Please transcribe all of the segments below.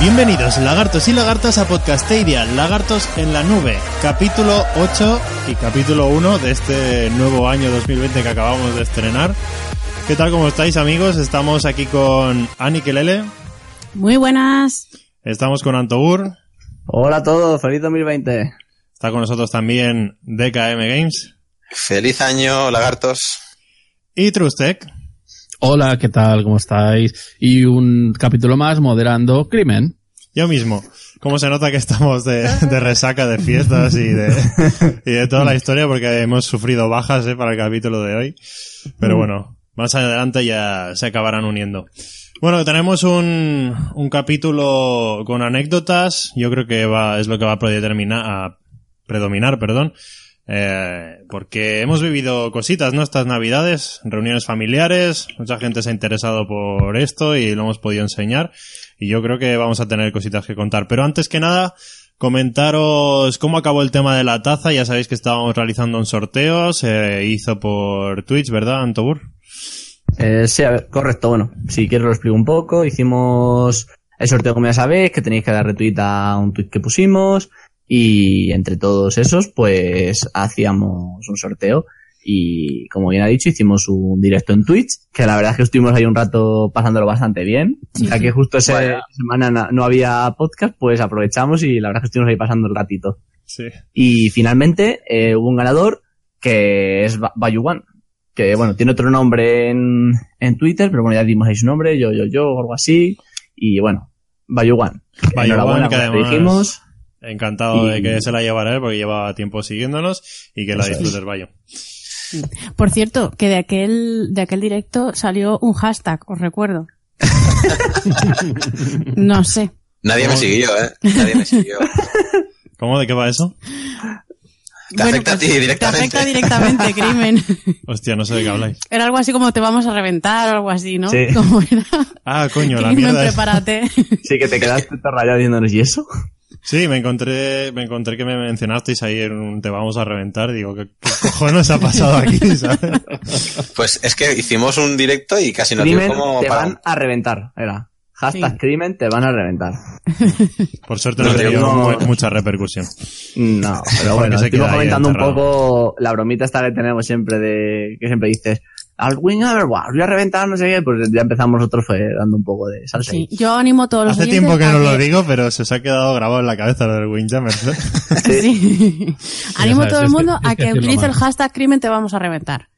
Bienvenidos lagartos y lagartas a Podcasteria, Lagartos en la Nube, capítulo 8 y capítulo 1 de este nuevo año 2020 que acabamos de estrenar. ¿Qué tal, cómo estáis amigos? Estamos aquí con Ani Kelele, Muy buenas. Estamos con Antobur, Hola a todos, feliz 2020. está con nosotros también DKM Games Feliz año, lagartos. y Trustec. Hola, ¿qué tal? ¿Cómo estáis? Y un capítulo más moderando crimen. Yo mismo. ¿Cómo se nota que estamos de, de resaca de fiestas y de, y de toda la historia? Porque hemos sufrido bajas eh, para el capítulo de hoy. Pero bueno, más adelante ya se acabarán uniendo. Bueno, tenemos un, un capítulo con anécdotas. Yo creo que va, es lo que va a predeterminar, a predominar, perdón. Eh, porque hemos vivido cositas, ¿no? Estas navidades, reuniones familiares, mucha gente se ha interesado por esto y lo hemos podido enseñar. Y yo creo que vamos a tener cositas que contar. Pero antes que nada, comentaros cómo acabó el tema de la taza. Ya sabéis que estábamos realizando un sorteo, se hizo por Twitch, ¿verdad, Antobur? Eh, sí, a ver, correcto, bueno, si quieres lo explico un poco. Hicimos el sorteo como ya sabéis, que tenéis que dar retweet a un tweet que pusimos. Y entre todos esos, pues hacíamos un sorteo. Y como bien ha dicho, hicimos un directo en Twitch, que la verdad es que estuvimos ahí un rato pasándolo bastante bien. Ya que justo esa Vaya. semana na- no había podcast, pues aprovechamos y la verdad es que estuvimos ahí pasando el ratito. Sí. Y finalmente eh, hubo un ganador que es Ba- Bayuwan, que bueno, tiene otro nombre en, en Twitter, pero bueno, ya dimos ahí su nombre, yo, yo, yo, o algo así. Y bueno, Bayuwan. Enhorabuena, que además- dijimos. Encantado de que se la llevara él porque lleva tiempo siguiéndonos y que la disfrutes, Bayo. Por cierto, que de aquel, de aquel directo salió un hashtag, os recuerdo. no sé. Nadie me siguió, ¿eh? Nadie me siguió. ¿Cómo? ¿De qué va eso? Te afecta a ti directamente. Te afecta directamente, crimen. Hostia, no sé de qué habláis. Era algo así como te vamos a reventar o algo así, ¿no? Sí. Como era. Ah, coño, la mierda. es- prepárate. Sí, que te quedaste todo rayado diciéndonos, ¿y eso? Sí, me encontré, me encontré que me mencionasteis ahí en un te vamos a reventar. Digo, ¿qué, qué cojones ha pasado aquí? ¿sabes? Pues es que hicimos un directo y casi dio Crimen, como te para... van a reventar, era. Hashtag Sí. crimen, te van a reventar. Por suerte no No, he tenido no. mu- mucha repercusión. No, pero bueno, estuvimos comentando un poco la bromita esta que tenemos siempre de, que siempre dices, al win, a ver, guau, os voy a reventar, no sé qué, pues ya empezamos nosotros fue dando un poco de salsa. Sí, yo animo a todos los Hace tiempo que no lo digo, pero se os ha quedado grabado en la cabeza lo del Windjammer. Sí. Animo a todo el mundo a que utilice el hashtag crimen te vamos a reventar.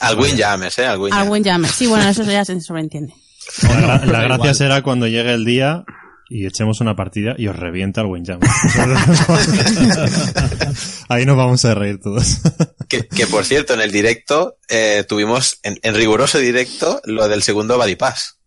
Al Windjammers, ¿eh? Al Al Windjammers. llame. Sí, bueno, eso ya se sobreentiende. La, gracia igual. será cuando llegue el día y echemos una partida y os revienta el Windjammer. Ahí nos vamos a reír todos. Que, que, por cierto, en el directo eh, tuvimos, en, en riguroso directo, lo del segundo Body Pass.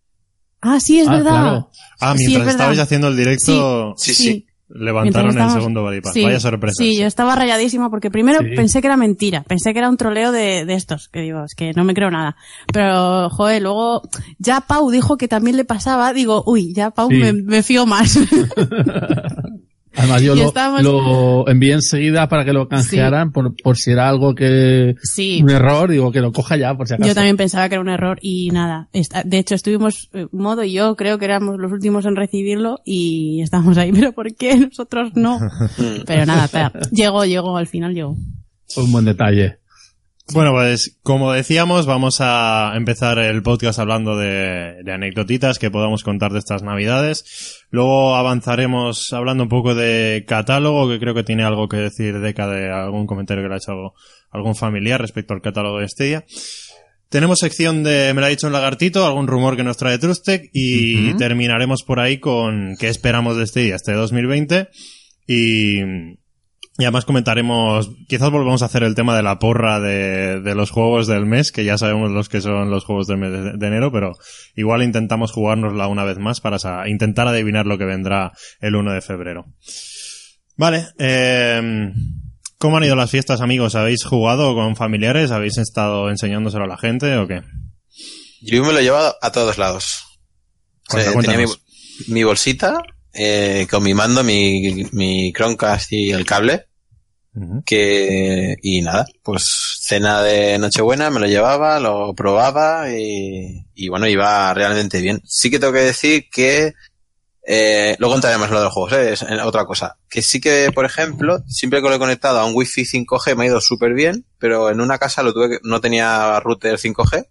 Ah, sí, es Ah, verdad. claro. Ah, Sí, mientras verdad. estabais haciendo el directo, Sí, sí. Levantaron el segundo Body Pass. Sí, Vaya sorpresa. Sí, yo estaba rayadísima porque primero Sí. pensé que era mentira, pensé que era un troleo de, de estos, que digo, es que no me creo nada. Pero, joder, luego ya Pau dijo que también le pasaba, digo, uy, ya Pau Sí. me, me fío más. Además, yo lo, estábamos- lo envié enseguida para que lo canjearan por, por si era algo que... sí. Un error, digo, que lo coja ya, por si acaso. Yo también pensaba que era un error y nada. De hecho, estuvimos, eh, Modo y yo creo que éramos los últimos en recibirlo y estábamos ahí, pero ¿por qué nosotros no? Pero nada, espera, llegó, llegó, al final llegó. Fue un buen detalle. Bueno, pues como decíamos, vamos a empezar el podcast hablando de, de anecdotitas que podamos contar de estas navidades. Luego avanzaremos hablando un poco de catálogo, que creo que tiene algo que decir Deca de algún comentario que le ha hecho algún familiar respecto al catálogo de Stadia. Tenemos sección de Me lo ha dicho un lagartito, algún rumor que nos trae Trustec y terminaremos por ahí con qué esperamos de día, este 2020 y, y además comentaremos, quizás volvamos a hacer el tema de la porra de, de los juegos del mes, que ya sabemos los que son los juegos del mes de, de enero, pero igual intentamos jugárnosla una vez más para sa- intentar adivinar lo que vendrá el 1 de febrero. Vale, eh, ¿cómo han ido las fiestas, amigos? ¿Habéis jugado con familiares? ¿Habéis estado enseñándoselo a la gente o qué? Yo me lo he llevado a todos lados. O sea, Cuenta, tenía mi, mi bolsita eh, con mi mando, mi, mi Chromecast y el cable. Que y nada, pues cena de Nochebuena me lo llevaba, lo probaba y, y bueno, iba realmente bien. Sí que tengo que decir que eh, luego entraremos en lo de los juegos, ¿eh? es otra cosa. Que sí que, por ejemplo, siempre que lo he conectado a un Wi-Fi 5G me ha ido súper bien, pero en una casa lo tuve que, no tenía router 5G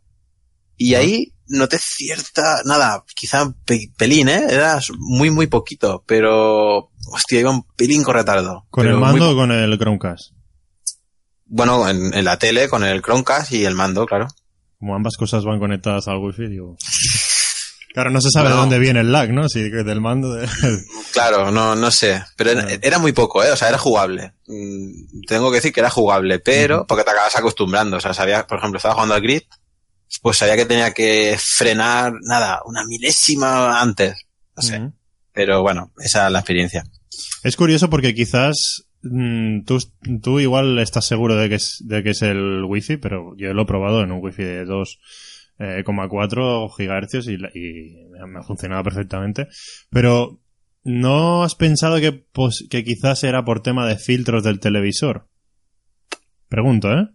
y ahí noté cierta, nada, quizá pe- pelín, ¿eh? Era muy, muy poquito, pero, hostia, iba un pelín con retardo. ¿Con el muy mando o con el Chromecast? bueno, en, en la tele con el Chromecast y el mando, claro. Como ambas cosas van conectadas al wifi, digo... Claro, no se sabe de dónde viene el lag, ¿no? Si del mando de... Claro, no, no sé. Pero era, Claro. era muy poco, ¿eh? O sea, era jugable. Mm, Tengo que decir que era jugable, pero porque te acabas acostumbrando. O sea, sabía, por ejemplo, estaba jugando al grid, pues sabía que tenía que frenar, nada, una milésima antes. No sé. Pero bueno, esa es la experiencia. Es curioso porque quizás mm, tú, tú igual estás seguro de que, es, de que es el wifi, pero yo lo he probado en un wifi de 2,4 gigahercios y, y me ha funcionado perfectamente. Pero ¿no has pensado que, pos- que quizás era por tema de filtros del televisor? Pregunto, ¿eh?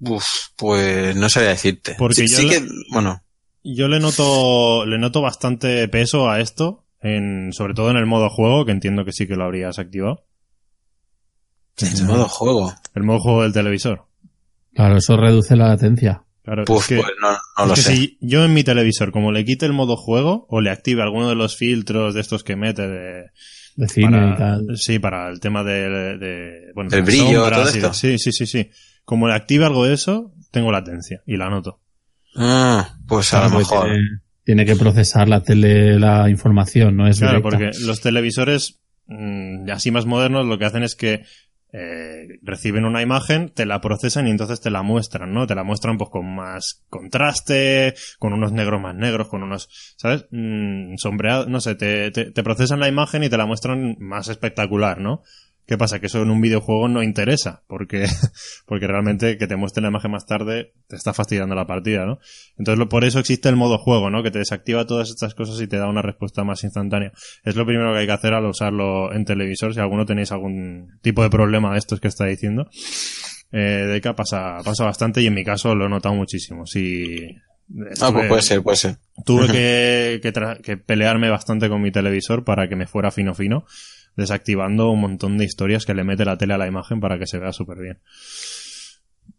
Uf, pues no sabía decirte. Porque sí, yo sí le- que, bueno, Yo le noto, le noto bastante peso a esto, en, sobre todo en el modo juego, que entiendo que sí que lo habrías activado. en modo juego. El modo juego del televisor. Claro, eso reduce la latencia. Claro, Puf, es que, pues no, no es lo que sé. si yo en mi televisor, como le quite el modo juego, o le active alguno de los filtros de estos que mete de, De cine para, y tal. sí, para el tema de, de bueno, El brillo, sombras todo y esto. sí, sí, sí, sí. Como le active algo de eso, tengo latencia y la noto. Ah, pues a lo porque mejor. Tiene, tiene que procesar la tele la información, no es Claro, directa. porque los televisores mm, así más modernos lo que hacen es que eh, reciben una imagen, te la procesan y entonces te la muestran, ¿no? Te la muestran pues con más contraste, con unos negros más negros, con unos, ¿sabes? Mm, sombreado, no sé, te, te, te procesan la imagen y te la muestran más espectacular, ¿no? ¿Qué pasa? Que eso en un videojuego no interesa, porque, porque realmente que te muestren la imagen más tarde te está fastidiando la partida, ¿no? Entonces lo- por eso existe el modo juego, ¿no? Que te desactiva todas estas cosas y te da una respuesta más instantánea. Es lo primero que hay que hacer al usarlo en televisor, si alguno tenéis algún tipo de problema de estos que está diciendo. Eh, Deca pasa, pasa bastante y en mi caso lo he notado muchísimo. Sí, Ah, pues puede ser, puede ser. Tuve que, que, tra- que pelearme bastante con mi televisor para que me fuera fino fino, desactivando un montón de historias que le mete la tele a la imagen para que se vea súper bien.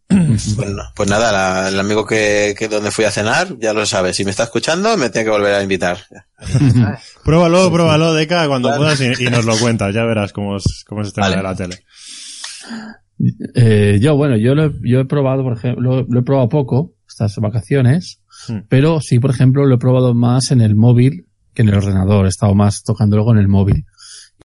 Pues, no- pues nada, la- el amigo que, que donde fui a cenar, ya lo sabe. Si me está escuchando, me tiene que volver a invitar. Pruébalo, pruébalo, Deca, cuando Vale. puedas y, y nos lo cuentas, ya verás cómo es, cómo es este tema Vale. de la tele. Eh, yo, bueno, yo lo, he- yo he probado, por ejemplo, lo, lo he probado poco estas vacaciones, Hmm. pero sí, por ejemplo, lo he probado más en el móvil que en el ordenador. He estado más tocándolo con el móvil.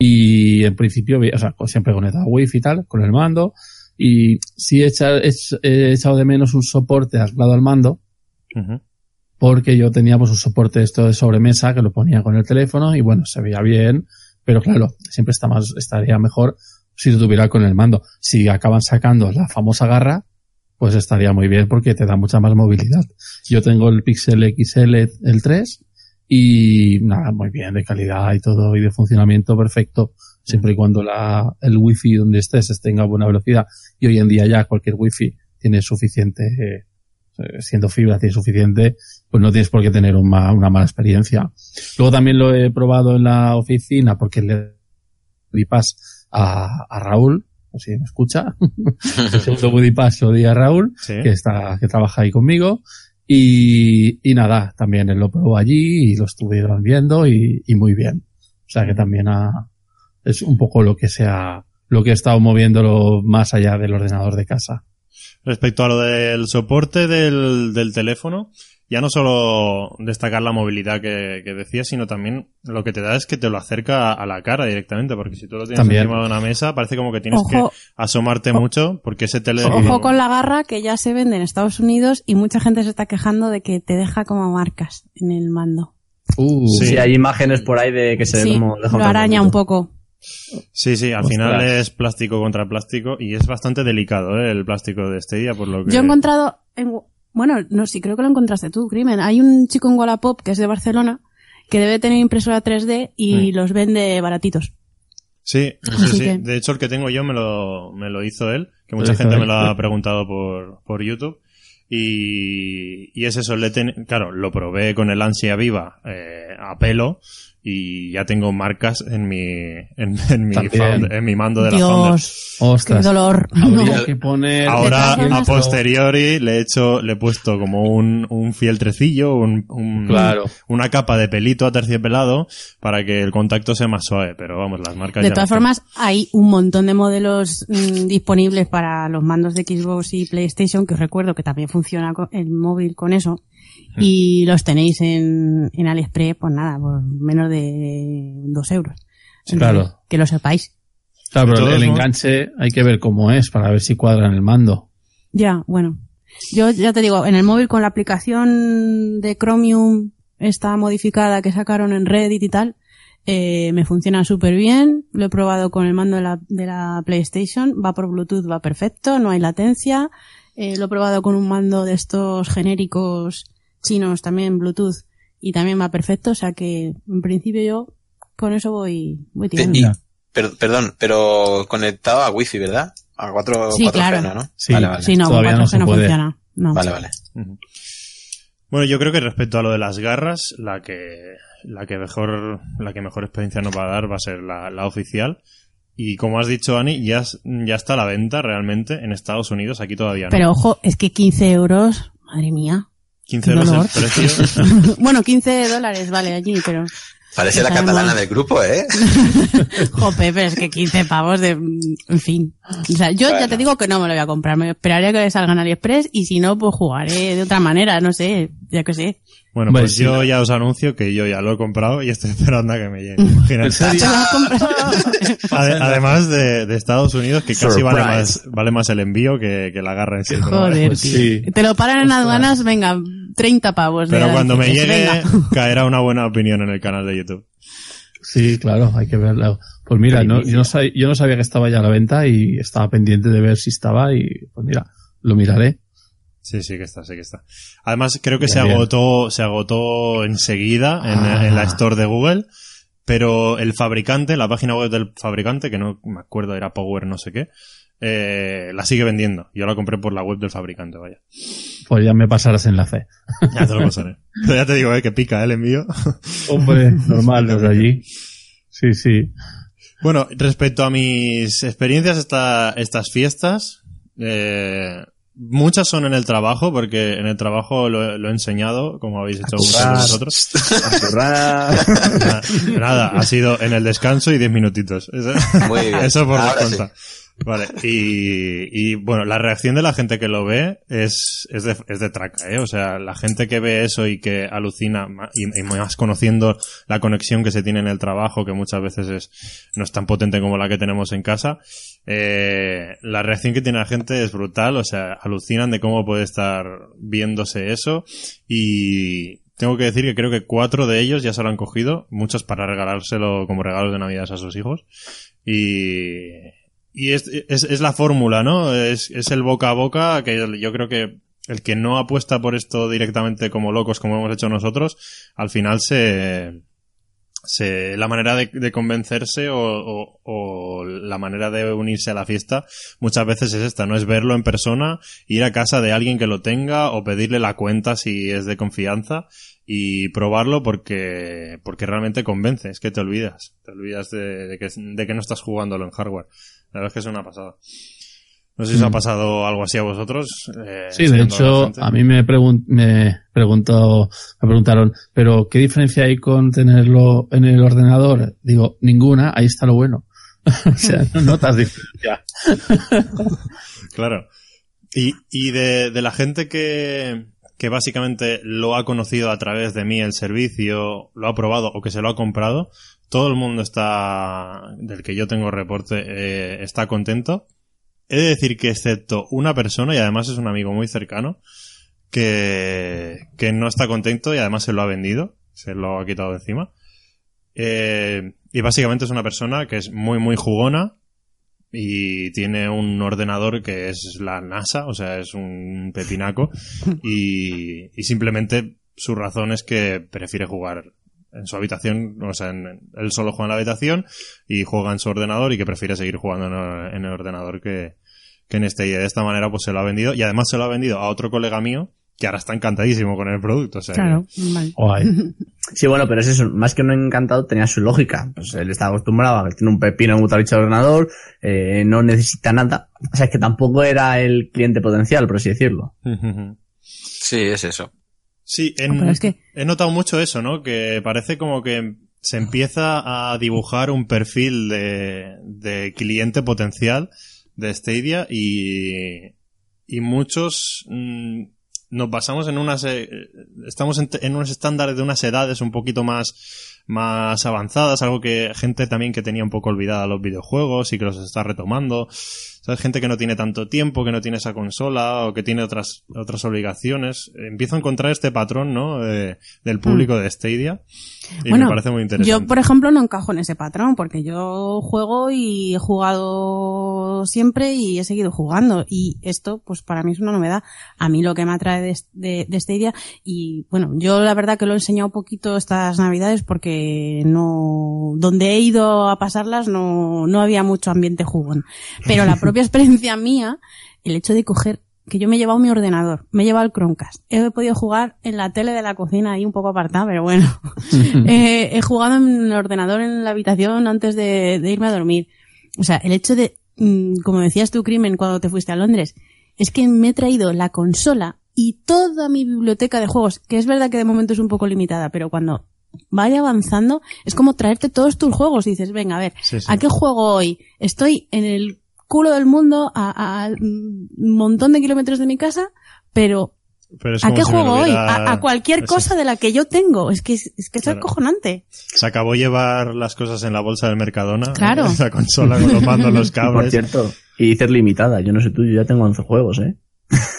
Y en principio, o sea, siempre conectado a wifi y tal, con el mando. Y sí he echado, he de menos un soporte anclado al mando, Ujú. porque yo tenía pues un soporte esto de sobremesa que lo ponía con el teléfono y bueno, se veía bien, pero claro, siempre está más, estaría mejor si lo tuviera con el mando. Si acaban sacando la famosa garra, pues estaría muy bien porque te da mucha más movilidad. Yo tengo el Pixel XL el 3 y nada, muy bien de calidad y todo y de funcionamiento perfecto, siempre y cuando la, el wifi donde estés tenga buena velocidad y hoy en día ya cualquier wifi tiene suficiente, eh, siendo fibra tiene suficiente, pues no tienes por qué tener una, una mala experiencia. Luego también lo he probado en la oficina porque le di pass a, a Raúl, si me escucha, el segundo Buddy Pass lo di a Raúl, Sí. que está, que trabaja ahí conmigo. Y, nada, también él lo probó allí y lo estuvieron viendo y, muy bien. O sea que también ha- es un poco lo que se ha, lo que he estado moviéndolo más allá del ordenador de casa. Respecto a lo del soporte del, del teléfono, ya no solo destacar la movilidad que, que decías, sino también lo que te da es que te lo acerca a la cara directamente, porque si tú lo tienes También. encima de una mesa, parece como que tienes Ojo. que asomarte mucho, porque ese teléfono... Ojo con la garra que ya se vende en Estados Unidos y mucha gente se está quejando de que te deja como marcas en el mando. Uh, Sí. Sí, hay imágenes por ahí de que se ve Sí, como... deja lo araña un poco. Sí, sí, al Ostras. final es plástico contra plástico y es bastante delicado ¿eh? el plástico de Stadia, por lo que... Yo he encontrado, en- bueno, no, sí, creo que lo encontraste tú, Crimen. Hay un chico en Wallapop que es de Barcelona que debe tener impresora 3D y los vende baratitos. Sí, sí, Así sí. que- De hecho, el que tengo yo me lo, me lo hizo él, que mucha gente él. me lo ha preguntado por, por YouTube. Y, y es eso, le ten- claro, lo probé con el ansia viva eh, a pelo y ya tengo marcas en mi, en, en mi. Found- en mi mando de la Founder. Dios, qué ostras. dolor. Habría No. que poner... Ahora, a posteriori, le he hecho, le he puesto como un, un fiel trecillo, un, un- Claro. una capa de pelito aterciopelado para que el contacto sea más suave, pero vamos, las marcas De ya todas tengo. formas, hay un montón de modelos mm, disponibles para los mandos de Xbox y PlayStation, que os recuerdo que también funciona el móvil con eso. Mm. Y los tenéis en, en AliExpress, pues nada, por menos de dos euros. Sí, claro. Que lo sepáis. Claro, pero el enganche hay que ver cómo es para ver si cuadra en el mando. Ya, bueno. Yo ya te digo, en el móvil con la aplicación de Chromium, esta modificada que sacaron en Reddit y tal, eh, me funciona súper bien. Lo he probado con el mando de la, de la PlayStation. Va por Bluetooth, va perfecto, no hay latencia. Eh, lo he probado con un mando de estos genéricos chinos, también Bluetooth, y también va perfecto. O sea que, en principio yo con eso voy, voy tirando. Y- per- perdón, pero conectado a wifi, ¿verdad? A 4, Sí, 4G, claro. ¿no? ¿no? Sí. Vale, vale. Sí, no, con Todavía no 4G se no, puede. funciona. No. Vale, vale. Bueno, yo creo que respecto a lo de las garras, la que la que mejor la que mejor experiencia nos va a dar va a ser la, la oficial. Y como has dicho, Ani, ya, ya está a la venta realmente en Estados Unidos, aquí todavía no. Pero ojo, es que 15 euros, madre mía. 15 euros el precio. bueno, 15 dólares vale allí, pero... Parece la catalana del grupo, ¿eh? Jope, pero es que 15 pavos de... En fin. O sea, yo ya te digo que no me lo voy a comprar. Me esperaría que salgan AliExpress y si no, pues jugaré de otra manera, no sé, ya que sé. Bueno, pues sí. yo ya os anuncio que yo ya lo he comprado y estoy esperando a que me llegue. Además de, de Estados Unidos, que casi vale más, vale más el envío que, que la garra en sí. Joder, Pues tío. sí. Te lo paran en aduanas, venga, 30 pavos. de Pero cuando me llegue, venga. caerá una buena opinión en el canal de YouTube. Sí, claro, hay que verlo. Pues mira, no, yo, yo no sabía que estaba ya a la venta y estaba pendiente de ver si estaba y pues mira, lo miraré. Sí, sí que está, sí que está. Además, creo que Bien, se bien. agotó, se agotó enseguida en, Ah. en la store de Google, pero el fabricante, la página web del fabricante, que no me acuerdo, era Power no sé qué, eh, la sigue vendiendo. Yo la compré por la web del fabricante, vaya. Pues ya me pasarás enlace. Ya te lo pasaré. Pero ya te digo, eh, que pica el envío. Hombre, normal desde allí. Sí, sí. Bueno, respecto a mis experiencias esta, estas fiestas, eh, muchas son en el trabajo, porque en el trabajo lo, lo he enseñado, como habéis hecho muchos de vosotros. Nada, nada, ha sido en el descanso y 10 minutitos. Eso, Muy bien. eso por Ahora descontar. Vale, y, bueno, la reacción de la gente que lo ve es, es, de, es de traca, ¿eh? O sea, la gente que ve eso y que alucina, y más conociendo la conexión que se tiene en el trabajo, que muchas veces es, no es tan potente como la que tenemos en casa, eh, la reacción que tiene la gente es brutal, o sea, alucinan de cómo puede estar viéndose eso y tengo que decir que creo que cuatro de ellos ya se lo han cogido, muchos para regalárselo como regalos de Navidad a sus hijos y, y es, es, es la fórmula, ¿no? Es, es el boca a boca que yo creo que el que no apuesta por esto directamente como locos como hemos hecho nosotros, al final se, se la manera de, de convencerse o, o- o la manera de unirse a la fiesta muchas veces es esta, no es verlo en persona, ir a casa de alguien que lo tenga o pedirle la cuenta si es de confianza y probarlo porque porque realmente convence, es que te olvidas, te olvidas de, de que, de que no estás jugándolo en hardware. La verdad es que es una pasada. No sé si os ha Mm. pasado algo así a vosotros. eh, Sí, de a hecho, a mí me, pregun- me preguntó, me preguntaron, pero ¿qué diferencia hay con tenerlo en el ordenador? Digo, ninguna, ahí está lo bueno. o sea, no notas diferencia. Claro. Y, y de, de la gente que, que básicamente lo ha conocido a través de mí el servicio, lo ha probado o que se lo ha comprado, todo el mundo está, del que yo tengo reporte, eh, está contento. He de decir que excepto una persona, y además es un amigo muy cercano, que, que no está contento y además se lo ha vendido, se lo ha quitado de encima. Eh, y básicamente es una persona que es muy, muy jugona y tiene un ordenador que es la NASA, o sea, es un pepinaco y, y simplemente su razón es que prefiere jugar en su habitación, o sea, en- él solo juega en la habitación y juega en su ordenador y que prefiere seguir jugando en el, en el ordenador que, que en este. Y de esta manera pues se lo ha vendido. Y además se lo ha vendido a otro colega mío que ahora está encantadísimo con el producto, o sea, que- Claro, vale. Guay. Sí, bueno, pero es eso, más que no encantado, tenía su lógica. Pues él está acostumbrado a que tiene un pepino en un de ordenador, eh, no necesita nada. O sea, es que tampoco era el cliente potencial, por así decirlo. Sí, es eso. Sí, en- es que- he notado mucho eso, ¿no? Que parece como que se empieza a dibujar un perfil de, de cliente potencial de Stadia y, y muchos mm, nos basamos en unas, eh, estamos en, en unos estándares de unas edades un poquito más, más avanzadas, algo que gente también que tenía un poco olvidada los videojuegos y que los está retomando. ¿Sabes? Gente que no tiene tanto tiempo, que no tiene esa consola o que tiene otras, otras obligaciones. Empiezo a encontrar este patrón, ¿no? Eh, del público de Stadia. Y Bueno, me parece muy interesante. Yo, por ejemplo, no encajo en ese patrón porque yo juego y he jugado siempre y he seguido jugando y esto, pues para mí es una novedad. A mí lo que me atrae de, de, de Stadia y bueno, yo la verdad que lo he enseñado poquito estas navidades porque no, donde he ido a pasarlas no, no había mucho ambiente jugón. Pero la propia experiencia mía, el hecho de coger que yo me he llevado mi ordenador, me he llevado el Chromecast, he podido jugar en la tele de la cocina ahí un poco apartada, pero bueno, Eh, he jugado en el ordenador en la habitación antes de, de irme a dormir. O sea, el hecho de, mm, como decías tú, Crimen, cuando te fuiste a Londres, es que me he traído la consola y toda mi biblioteca de juegos, que es verdad que de momento es un poco limitada, pero cuando vaya avanzando, es como traerte todos tus juegos y dices, venga, a ver, Sí, sí. ¿a qué juego hoy? Estoy en el culo del mundo, a, a un montón de kilómetros de mi casa, pero ¿a qué juego hoy? A, a cualquier Eso. cosa de la que yo tengo. Es que es, es que es Claro. acojonante. Se acabó llevar las cosas en la bolsa del Mercadona. Claro. Esa consola con los mandos, los Y por cables. cierto, y dices limitada, yo no sé tú, yo ya tengo 11 juegos, ¿eh?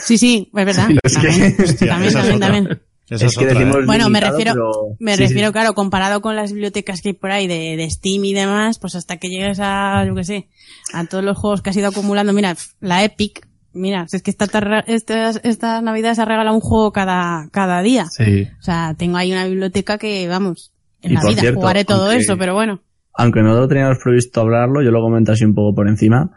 Sí, sí, es verdad. Es que- También, Hostia, también, también. Esa es es que otra, decimos ¿eh? Bueno, me refiero- pero- Me Sí, sí. refiero, claro, comparado con las bibliotecas que hay por ahí de, de Steam y demás, pues hasta que llegues a, yo qué sé, a todos los juegos que has ido acumulando. Mira, la Epic, mira, si es que esta, tarra- estas, esta Navidad se ha regalado un juego cada, cada día. Sí. O sea, tengo ahí una biblioteca que, vamos, en Y la vida cierto, jugaré todo aunque- eso, pero bueno. Aunque no lo teníamos previsto hablarlo, yo lo comento así un poco por encima.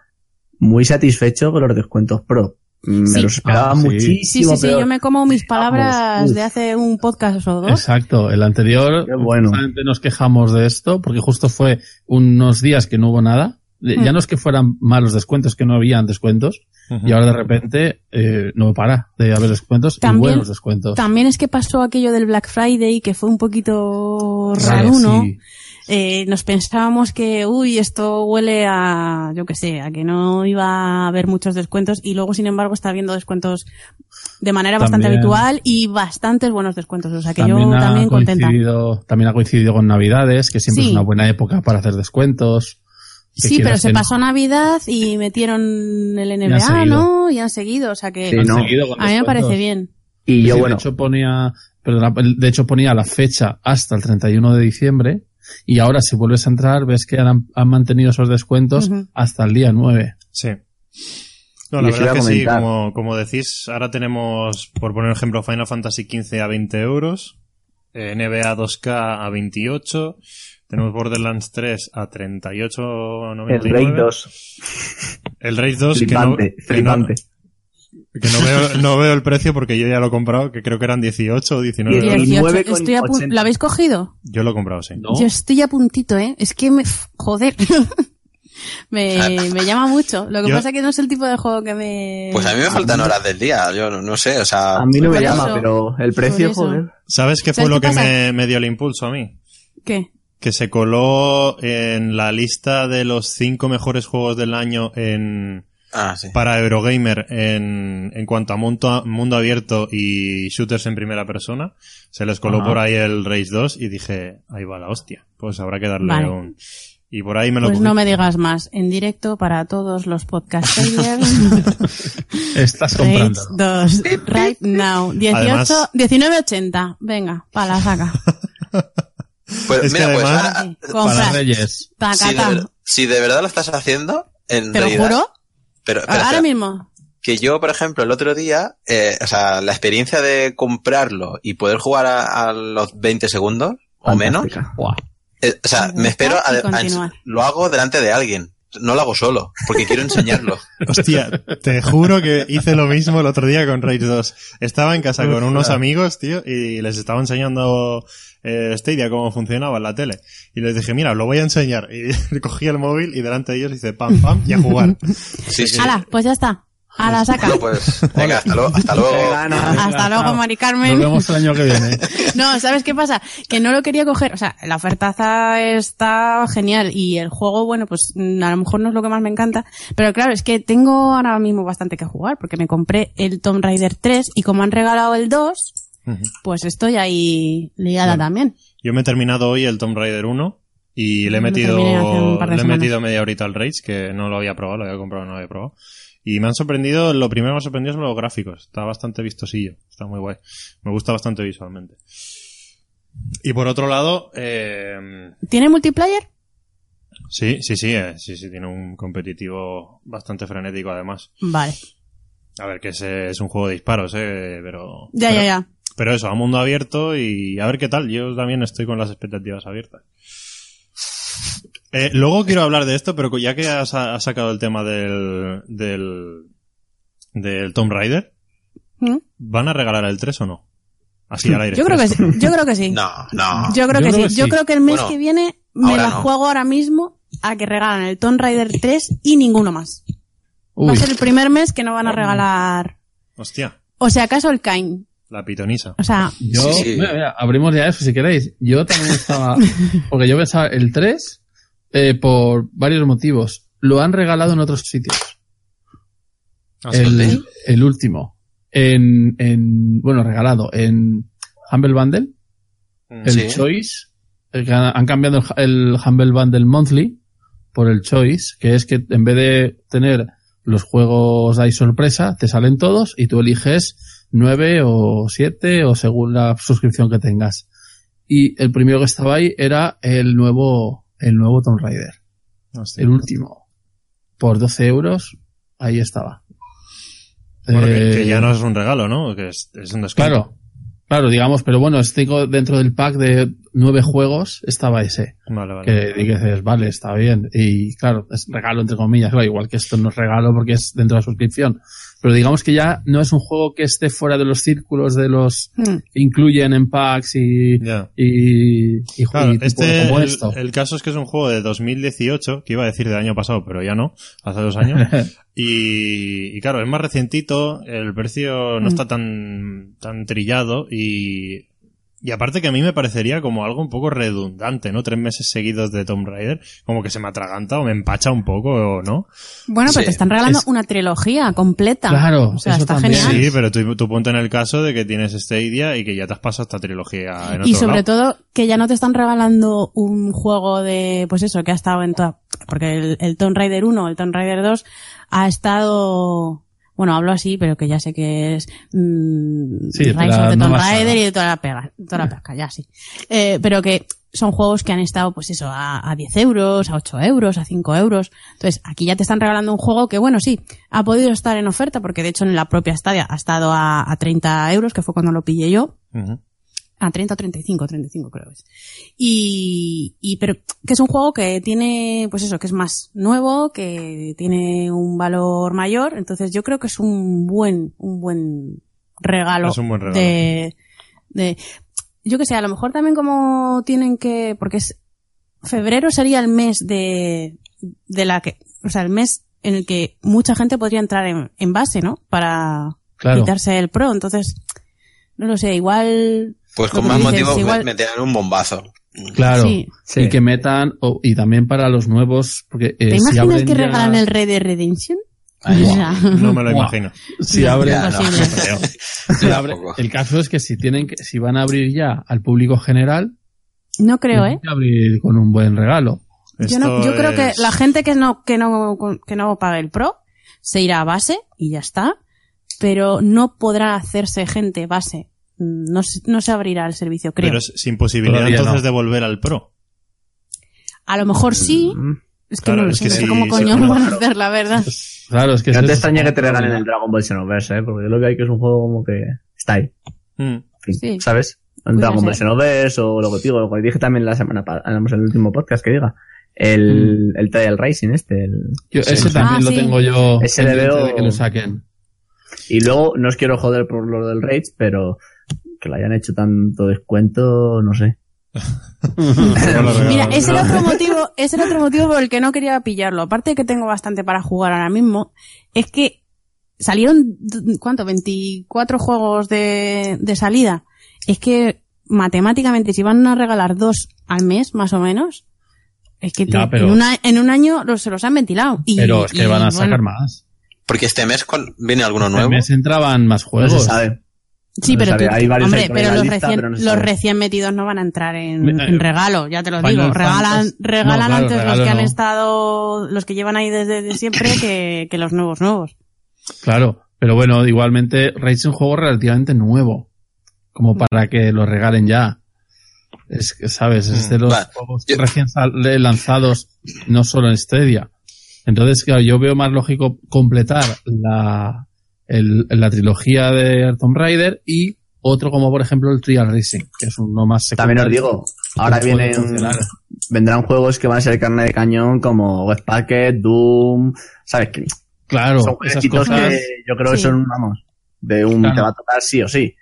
Muy satisfecho con los descuentos pro. Me Sí. los esperaba Ah, sí. muchísimo. Sí, sí, sí, peor. yo me como mis palabras Vamos, de hace un podcast o dos. Exacto, el anterior Qué bueno. justamente nos quejamos de esto porque justo fue unos días que no hubo nada. Ya Mm. no es que fueran malos descuentos, que no habían descuentos, y ahora de repente eh, no para de haber descuentos y También- buenos descuentos. También es que pasó aquello del Black Friday, que fue un poquito Sí, raruno. sí. Eh, nos pensábamos que, uy, esto huele a, yo qué sé, a que no iba a haber muchos descuentos y luego, sin embargo, está habiendo descuentos de manera bastante habitual y bastantes buenos descuentos. O sea que También, yo también contenta. coincidido, también ha coincidido con Navidades, que siempre Sí. es una buena época para hacer descuentos. Sí, pero se pasó Navidad y metieron el NBA. ¿no? Y han seguido, o sea que Sí, Han no. seguido con a mí me parece bien. Y yo, Sí, bueno, De hecho ponía, perdona, de hecho ponía la fecha hasta el 31 de diciembre y ahora si vuelves a entrar ves que han, han mantenido esos descuentos hasta el día 9. Sí. No, la verdad es que sí, como, como decís, ahora tenemos, por poner ejemplo, Final Fantasy XV a 20 euros, eh, NBA 2K a 28, tenemos Borderlands 3 a 38,99. el Raid 2. El Raid 2 que no, Flipante, que no- flipante. que no veo, no veo el precio porque yo ya lo he comprado, que creo que eran 18 o 19 euros. 18. 19,80. Estoy a pu- ¿Lo habéis cogido? Yo lo he comprado, sí. ¿No? Yo estoy a puntito, ¿eh? Es que me... Joder. me, me llama mucho. Lo que Yo- pasa es que no es el tipo de juego que me... Pues a mí me faltan horas del día, yo no, no sé, o sea... A mí no me llama, eso. pero el precio, joder. ¿Sabes qué fue ¿Sabes lo qué que me, me dio el impulso a mí? ¿Qué? que se coló en la lista de los cinco mejores juegos del año en, Ah, sí. para Eurogamer en, en cuanto a mundo, mundo abierto y shooters en primera persona. Se les coló Ajá. por ahí el Rage 2 y dije, ahí va la hostia. Pues habrá que darle Vale. un... Y por ahí me lo Pues cogí. no me digas más. En directo para todos los podcast Estás Rage comprando. 2. Right now. 18, Además- 19.80. Venga, para la saca. Pues Es que mira, pues además- ahora, Sí, Para compras. Reyes. si, de, si de verdad lo estás haciendo, en Te lo realidad- juro. Pero, espera, Ahora espera. mismo. que yo, por ejemplo, el otro día, eh, o sea, la experiencia de comprarlo y poder jugar a, a los 20 segundos o menos, eh, o sea, Me espero a- lo hago delante de alguien. No lo hago solo, porque quiero enseñarlo. Hostia, te juro que hice lo mismo el otro día con Rage 2. Estaba en casa con unos amigos, tío, y les estaba enseñando eh, Stadia cómo funcionaba en la tele. Y les dije, mira, lo voy a enseñar. Y cogí el móvil y delante de ellos hice pam, pam, y a jugar. Sí, sí. Hala, pues ya está. A la saca. Bueno, pues, venga, hasta luego. Hasta luego. Hasta luego, Mari Nos Carmen. vemos el año que viene. No, ¿sabes qué pasa? Que no lo quería coger. O sea, la ofertaza está genial y el juego, bueno, pues mm, a lo mejor no es lo que más me encanta. Pero claro, es que tengo ahora mismo bastante que jugar porque me compré el Tomb Raider 3 y como han regalado el 2, Pues estoy ahí liada Claro. también. Yo me he terminado hoy el Tomb Raider 1 y le he metido, le he metido media horita al Rage, que no lo había probado, lo había comprado, no lo había probado. Y me han sorprendido, lo primero que me ha sorprendido son los gráficos. Está bastante vistosillo, está muy guay. Me gusta bastante visualmente. Y por otro lado, eh, ¿Tiene multiplayer? sí, sí, sí, eh, sí, sí, tiene un competitivo bastante frenético además. Vale. A ver, que es, es un juego de disparos, eh, pero... Ya, pero- ya, ya. Pero eso, a mundo abierto y a ver qué tal. Yo también estoy con las expectativas abiertas. Eh, luego quiero hablar de esto, pero ya que has, has sacado el tema del, del, del Tomb Raider, ¿Mm? ¿van a regalar el 3 o no? Así al aire. Yo creo que sí. Yo creo que sí. No, no. Yo creo Yo que creo sí. que Yo creo que el mes Bueno, que viene me la no. juego ahora mismo a que regalan el Tomb Raider 3 y ninguno más. Va a ser el primer mes que no van a regalar. Hostia, O sea, acaso el Kain. La pitonisa. O sea, yo, Sí, sí. mira, mira, abrimos ya eso si queréis. Yo también estaba, porque yo pensaba el 3, eh, por varios motivos. Lo han regalado en otros sitios. Ah. El, el último. En, en, bueno, regalado. En Humble Bundle, el Sí. Choice. el han, cambiado el, el Humble Bundle Monthly por el Choice, que es que en vez de tener los juegos ahí sorpresa, te salen todos y tú eliges nueve o siete o según la suscripción que tengas. Y el primero que estaba ahí era el nuevo, el nuevo Tomb Raider. Hostia. El último. Por 12 euros, ahí estaba. Bueno, que, Eh, que ya no es un regalo, ¿no? Que es, es un descuento. Claro, claro, digamos, pero bueno, estoy dentro del pack de nueve juegos, estaba ese. Vale, vale. Que dices, vale, está bien. Y claro, es regalo entre comillas, claro, igual que esto no es regalo porque es dentro de la suscripción. Pero digamos que ya no es un juego que esté fuera de los círculos de los mm, que incluyen en packs y, Ya. y, y, Claro, y tipo este, como el, esto. el caso es que es un juego de 2018, que iba a decir del año pasado, pero ya no, hace dos años. y, y claro, es más recientito, el precio no Mm. está tan, tan trillado y, y aparte que a mí me parecería como algo un poco redundante, ¿no? Tres meses seguidos de Tomb Raider, como que se me atraganta o me empacha un poco, ¿no? bueno, pero Sí, te están regalando es- una trilogía completa. Claro, o sea, eso está también. genial. Sí, pero tú, tú ponte en el caso de que tienes este idea y que ya te has pasado esta trilogía en otro Y sobre lado. todo que ya no te están regalando un juego de, pues eso, que ha estado en toda, porque el, el Tomb Raider 1, el Tomb Raider 2 ha estado, bueno, hablo así, pero que ya sé que es mm, Sí, de Rise of the Tomb Raider y de toda la pega, toda la pesca, ya sí. Eh, pero que son juegos que han estado, pues eso, a, a 10 euros, a 8 euros, a 5 euros. Entonces, aquí ya te están regalando un juego que, bueno, sí, ha podido estar en oferta, porque de hecho en la propia Stadia ha estado a, a 30 euros, que fue cuando lo pillé yo. A 30 o 35, 35 creo es. Y, y, pero que es un juego que tiene, pues eso, que es más nuevo, que tiene un valor mayor, entonces yo creo que es un buen, un buen regalo. Es un buen regalo. De, de, yo que sé, a lo mejor también como tienen que, porque es, febrero sería el mes de, de la que, o sea, el mes en el que mucha gente podría entrar en, en base, ¿no? Para Claro. quitarse el pro, entonces, no lo sé, igual, Pues con más dices, motivo igual- me, me tiran un bombazo. Claro. Sí. Sí. Y que metan, y también para los nuevos, porque eh, ¿Te si imaginas abren que ya- regalan el Red Dead Redemption? No me lo imagino. Si no. si abre- el caso es que si tienen que, si van a abrir ya al público general, No creo, tienen ¿eh? que abrir con un buen regalo. Yo, no, yo creo que la gente que no, que no, que no pague el Pro se irá a base y ya está. Pero no podrá hacerse gente base. Mm, No, se- no se abrirá el servicio, creo. Pero es sin posibilidad Todavía entonces no. de volver al Pro. A lo mejor sí. Mm. Es que Claro, no lo es sé, que sé si- cómo coño lo van a hacer, la verdad. Claro, es que No es te eso. extraña que te regalen el Dragon Ball Xenoverse, ¿eh? Porque yo lo que hay que es un juego como que está ahí. Mm. Sí. ¿Sabes? Un Dragon Ball. Xenoverse o lo que digo, lo que dije también la semana pasada, en el último podcast que diga. El, el Trial Racing este, el, Yo- ese Ah, también lo sí. tengo yo Ese le veo- de que lo saquen. Y luego, no os quiero joder por lo del Rage, pero que le hayan hecho tanto descuento, no sé. Mira, ese era otro motivo, ese era otro motivo por el que no quería pillarlo. Aparte de que tengo bastante para jugar ahora mismo, es que salieron, ¿cuánto? 24 juegos de, de salida. Es que matemáticamente, si van a regalar dos al mes, más o menos, es que Ya, te- pero- en, una- en un año los, se los han ventilado. Y, Pero es que y, van a bueno, sacar más. Porque este mes ¿cuál- viene alguno Este nuevo. mes entraban más No juegos. se sabe. Sí, No pero, sabe, tú- hay varios hombre, pero los, lista, recién, pero no se los sabe. recién metidos no van a entrar en, en regalo, ya te lo Final digo. Regalan, Fantasy- regalan No, claro, antes los que han estado, los que llevan ahí desde de siempre que, que los nuevos nuevos. Claro, pero bueno, igualmente Rage es un juego relativamente nuevo, como para que lo regalen ya. Es que, ¿sabes? Es de los juegos yo- recién lanzados, no solo en Stadia. Entonces, claro, yo veo más lógico completar la, el- la trilogía de Tomb Raider y otro como por ejemplo el Trial Racing, que es uno más También os secundario. digo, ahora vienen, vendrán juegos que van a ser carne de cañón como Westpacket, Doom, ¿sabes? Que Claro, son esas cosas. que yo creo que son, vamos, de un, Claro. te va a tocar sí o sí.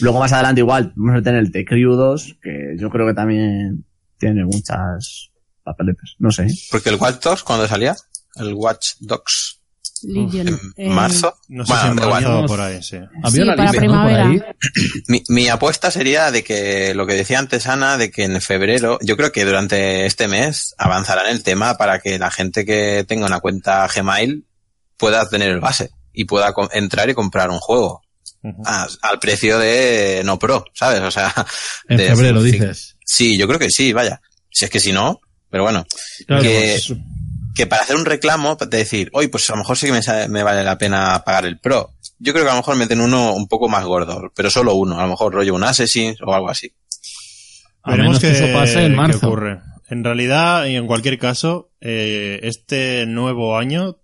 Luego más adelante igual vamos a tener el The Crew 2, que yo creo que también tiene muchas papeletas, no sé. Porque el Watch Dogs, cuando salía? El Watch Dogs. Legion. En eh, marzo. No sé Bueno, si en por ahí, sí. Había Sí, una para lista, ¿no? Por primavera. ahí. Mi, mi apuesta sería de que lo que decía antes Ana, de que en febrero, yo creo que durante este mes avanzarán el tema para que la gente que tenga una cuenta Gmail pueda tener el base y pueda entrar y comprar un juego Ujú. a- al precio de no pro, ¿sabes? O sea, En de- febrero, sí. dices. Sí, yo creo que sí, vaya. Si es que si no, pero bueno, Claro, que, pues, que para hacer un reclamo, de decir, hoy pues a lo mejor sí que me, me vale la pena pagar el Pro. Yo creo que a lo mejor meten uno un poco más gordo, pero solo uno, a lo mejor rollo un Assassin o algo así. A Veremos menos que eso pase en marzo. ocurre. En realidad, y en cualquier caso, eh, este nuevo año,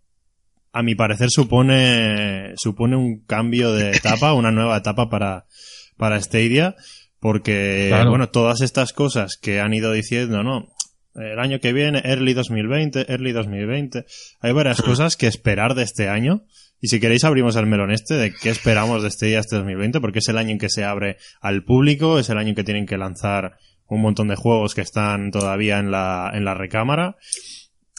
a mi parecer, supone, supone un cambio de etapa, una nueva etapa para, para Stadia, porque, Claro. bueno, todas estas cosas que han ido diciendo, ¿no? El año que viene, early 2020, early 2020. Hay varias cosas que esperar de este año. Y si queréis abrimos el melón este de qué esperamos de Stadia este 2020, porque es el año en que se abre al público, es el año en que tienen que lanzar un montón de juegos que están todavía en la, en la recámara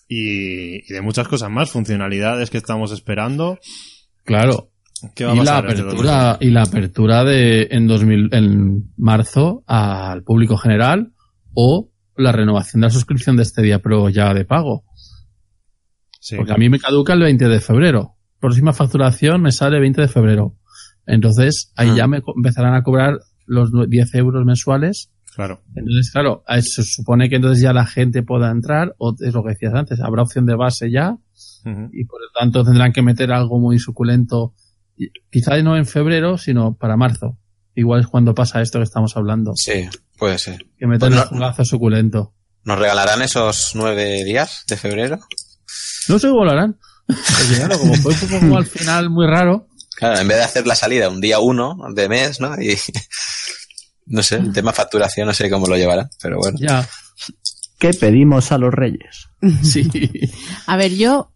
y, y de muchas cosas más, funcionalidades que estamos esperando. Claro. ¿Qué va a Y la este apertura, y la apertura de, en 2000, en marzo al público general o la renovación de la suscripción de este día Pro ya de pago. 2020? Sí. Porque a mí me caduca el 20 de febrero. Próxima facturación me sale 20 de febrero. Entonces, ahí Ah. ya me empezarán a cobrar los nue- 10 euros mensuales. Claro. Entonces, claro, se supone que entonces ya la gente pueda entrar, o es lo que decías antes, habrá opción de base ya, y por lo tanto tendrán que meter algo muy suculento, quizá no en febrero, sino para marzo. Igual es cuando pasa esto que estamos hablando, Sí, puede ser. que meten Pues no- el jugazo suculento. ¿Nos regalarán esos nueve días de febrero? No sé cómo lo harán. Porque claro, como fue un poco al final muy raro, Claro, en vez de hacer la salida un día uno de mes, ¿no? Y no sé, el tema facturación no sé cómo lo llevará, pero bueno. ya, ¿Qué pedimos a los reyes? sí. A ver, yo,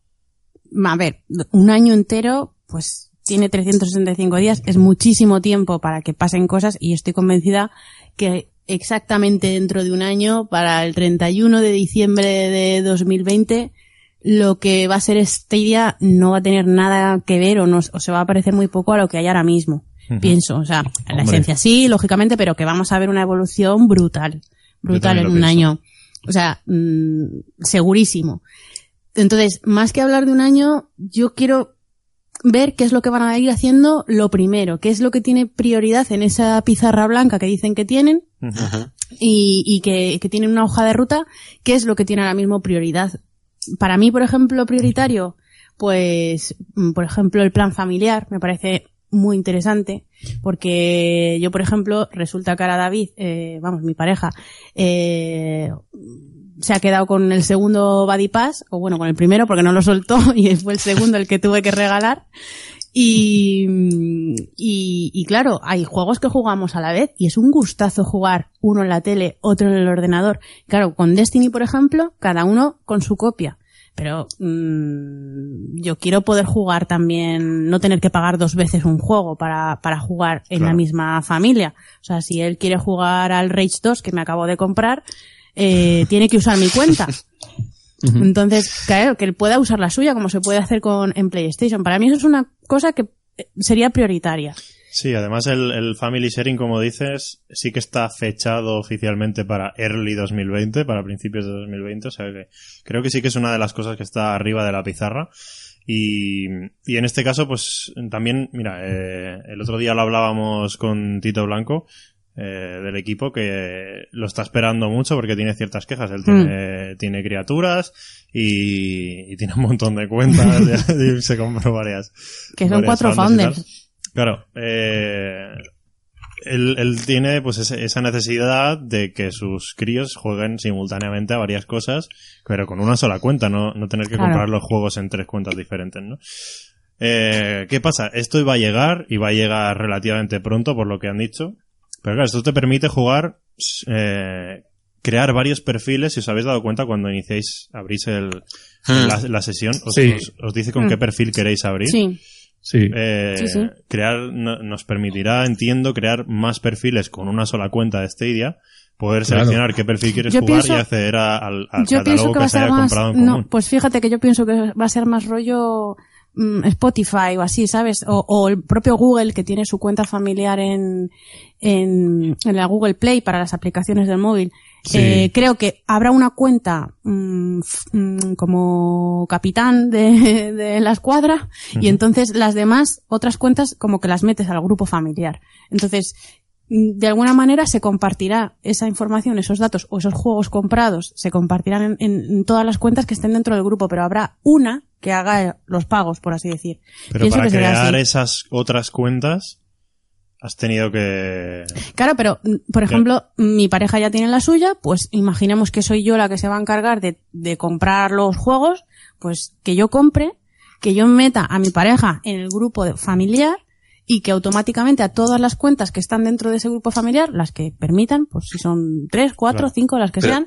a ver, un año entero, pues tiene 365 días, es muchísimo tiempo para que pasen cosas y estoy convencida que exactamente dentro de un año, para el 31 de diciembre de 2020, lo que va a ser Stadia no va a tener nada que ver o, no, o se va a parecer muy poco a lo que hay ahora mismo. Pienso, o sea, la esencia sí, lógicamente, pero que vamos a ver una evolución brutal, brutal en un pienso. año. O sea, mm, segurísimo. Entonces, más que hablar de un año, yo quiero ver qué es lo que van a ir haciendo lo primero, qué es lo que tiene prioridad en esa pizarra blanca que dicen que tienen y, y que, que tienen una hoja de ruta, qué es lo que tiene ahora mismo prioridad. Para mí, por ejemplo, prioritario, pues, mm, por ejemplo, el plan familiar me parece muy interesante porque yo, por ejemplo, resulta que ahora David, eh, vamos, mi pareja, eh, se ha quedado con el segundo Buddy Pass, o bueno, con el primero porque no lo soltó y fue el segundo el que tuve que regalar. Y, y, y claro, hay juegos que jugamos a la vez y es un gustazo jugar uno en la tele, otro en el ordenador. Claro, con Destiny, por ejemplo, cada uno con su copia. Pero mm, yo quiero poder jugar también, no tener que pagar dos veces un juego para, para jugar en la misma familia. O sea, si él quiere jugar al Rage 2 que me acabo de comprar, eh, tiene que usar mi cuenta. Entonces, claro, que él pueda usar la suya como se puede hacer con en PlayStation. Para mí eso es una cosa que eh, sería prioritaria. Sí, además el, el Family Sharing, como dices, sí que está fechado oficialmente para Early 2020, para principios de 2020, o sea que creo que sí que es una de las cosas que está arriba de la pizarra. Y, y en este caso, pues también, mira, eh, el otro día lo hablábamos con Tito Blanco, eh, del equipo, que lo está esperando mucho porque tiene ciertas quejas. Él tiene, tiene criaturas y, y tiene un montón de cuentas, y se compró varias. Que son varias cuatro founders. Claro, eh, él, él tiene pues ese- esa necesidad de que sus críos jueguen simultáneamente a varias cosas, pero con una sola cuenta, no, no tener que Claro. comprar los juegos en tres cuentas diferentes, ¿no? Eh, ¿Qué pasa? Esto iba a llegar y va a llegar relativamente pronto, por lo que han dicho. Pero claro, esto te permite jugar, eh, crear varios perfiles. Si os habéis dado cuenta cuando iniciáis, abrís el, Hmm. la, la sesión, os, Sí. os- os dice con Hmm. qué perfil queréis abrir. Sí, Sí. Eh, Sí, sí. crear no- nos permitirá, entiendo, crear más perfiles con una sola cuenta de Stadia, poder Claro. seleccionar qué perfil quieres Yo jugar pienso- y acceder a- al, al yo pienso catálogo que se haya más. comprado en común. No, pues fíjate que yo pienso que va a ser más rollo mm, Spotify o así, ¿sabes? O, o el propio Google que tiene su cuenta familiar en, en, en la Google Play para las aplicaciones del móvil. Sí. Eh, creo que habrá una cuenta mm, mm, como capitán de, de la escuadra y entonces las demás, otras cuentas, como que las metes al grupo familiar. Entonces, de alguna manera se compartirá esa información, esos datos o esos juegos comprados se compartirán en, en- en todas las cuentas que estén dentro del grupo, pero habrá una que haga los pagos, por así decir. Pero Pienso para que crear esas otras cuentas, has tenido que... Claro, pero, mm, por ejemplo, mi pareja ya tiene la suya, pues imaginemos que soy yo la que se va a encargar de, de comprar los juegos, pues que yo compre, que yo meta a mi pareja en el grupo familiar y que automáticamente a todas las cuentas que están dentro de ese grupo familiar, las que permitan, pues si son tres, cuatro, Claro. cinco, las que Pero- sean,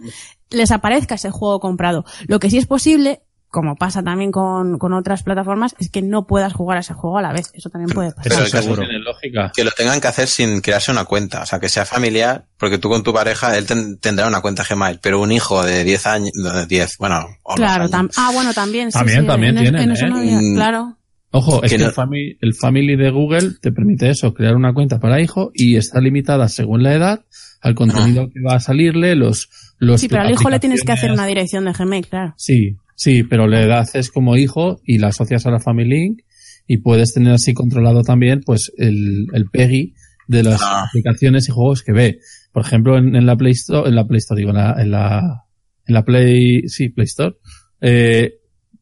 les aparezca ese juego comprado. Lo que sí es posible, como pasa también con, con otras plataformas, es que no puedas jugar a ese juego a la vez. Eso también puede pasar. Eso caso seguro. Tiene lógica. Que lo tengan que hacer sin crearse una cuenta, o sea, que sea familiar, porque tú con tu pareja, él ten- tendrá una cuenta Gmail, pero un hijo de 10 años, de 10, bueno, o Claro, años, ah, bueno, también. sí, También, sí, también en, tienen, en eso ¿eh? no había- Mm. claro. Ojo, es Que que no- el, family, el Family de Google te permite eso, crear una cuenta para hijo y está limitada según la edad al contenido que va a salirle, los... los Sí, pero al hijo le tienes que hacer una dirección de Gmail, claro. Sí, sí, pero le haces como hijo y la asocias a la Family Link y puedes tener así controlado también pues el, el PEGI de las Ah. aplicaciones y juegos que ve. Por ejemplo, en, en la Play Store, en la Play Store, digo, en la, en la, en la Play, sí, Play Store, eh,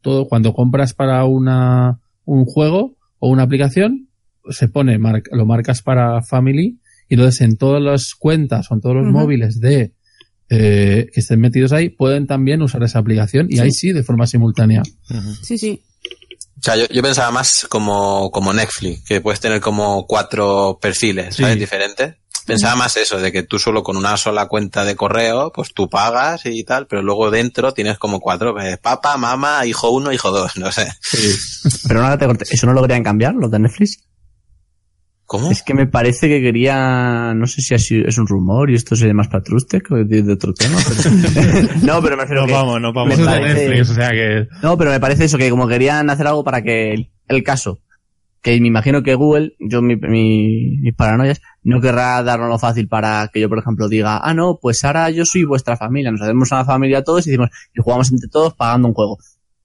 todo, cuando compras para una, un juego o una aplicación, se pone, mar- lo marcas para Family y entonces en todas las cuentas o en todos los móviles de, eh, que estén metidos ahí, pueden también usar esa aplicación y Sí. ahí sí, de forma simultánea. Sí, sí. O sea, yo, yo pensaba más como, como Netflix, que puedes tener como cuatro perfiles. Diferentes. Pensaba más eso, de que tú solo con una sola cuenta de correo, pues tú pagas y tal, pero luego dentro tienes como cuatro, pues, papá, mamá, hijo uno, hijo dos, no sé. Pero no ¿eso no lo querían cambiar, los de Netflix? ¿Cómo? Es que me parece que quería, no sé si sido- es un rumor y esto sería más patrustec o de, de otro tema. pero- no, pero me refiero No que, vamos, no vamos. De parece- Netflix, o sea que... no, pero me parece eso, que como querían hacer algo para que el, el caso, que me imagino que Google, yo mi, mi- mis paranoias, no querrá darnos lo fácil para que yo, por ejemplo, diga, ah, no, pues ahora yo soy vuestra familia, nos hacemos una familia todos y decimos, y jugamos entre todos pagando un juego.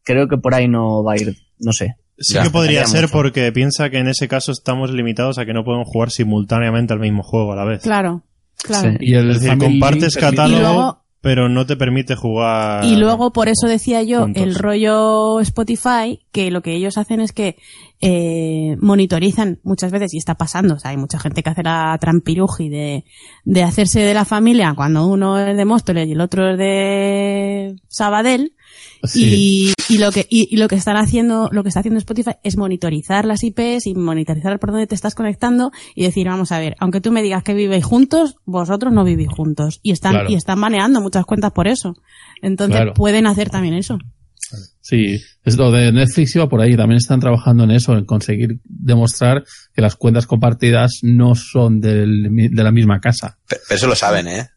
creo que por ahí no va a ir, no sé. Sí Ya, que podría ser mucho. porque piensa que en ese caso estamos limitados a que no podemos jugar simultáneamente al mismo juego a la vez. Claro, claro. Sí. Y el Es decir, compartes catálogo, Y luego- pero no te permite jugar. Y luego, por eso decía yo, juntos. el rollo Spotify, que lo que ellos hacen es que eh, monitorizan muchas veces, y está pasando, o sea, hay mucha gente que hace la trampiruji de, de hacerse de la familia cuando uno es de Móstoles y el otro es de Sabadell, Sí. y, y lo que y, y lo que están haciendo lo que está haciendo Spotify es monitorizar las IPs y monitorizar por dónde te estás conectando y decir vamos a ver aunque tú me digas que vivéis juntos vosotros no vivís juntos y están Claro. y están baneando muchas cuentas por eso entonces Claro. pueden hacer también eso Sí, es lo de Netflix iba por ahí. También están trabajando en eso, en conseguir demostrar que las cuentas compartidas no son del de la misma casa. Pe- Pero eso lo saben, ¿eh?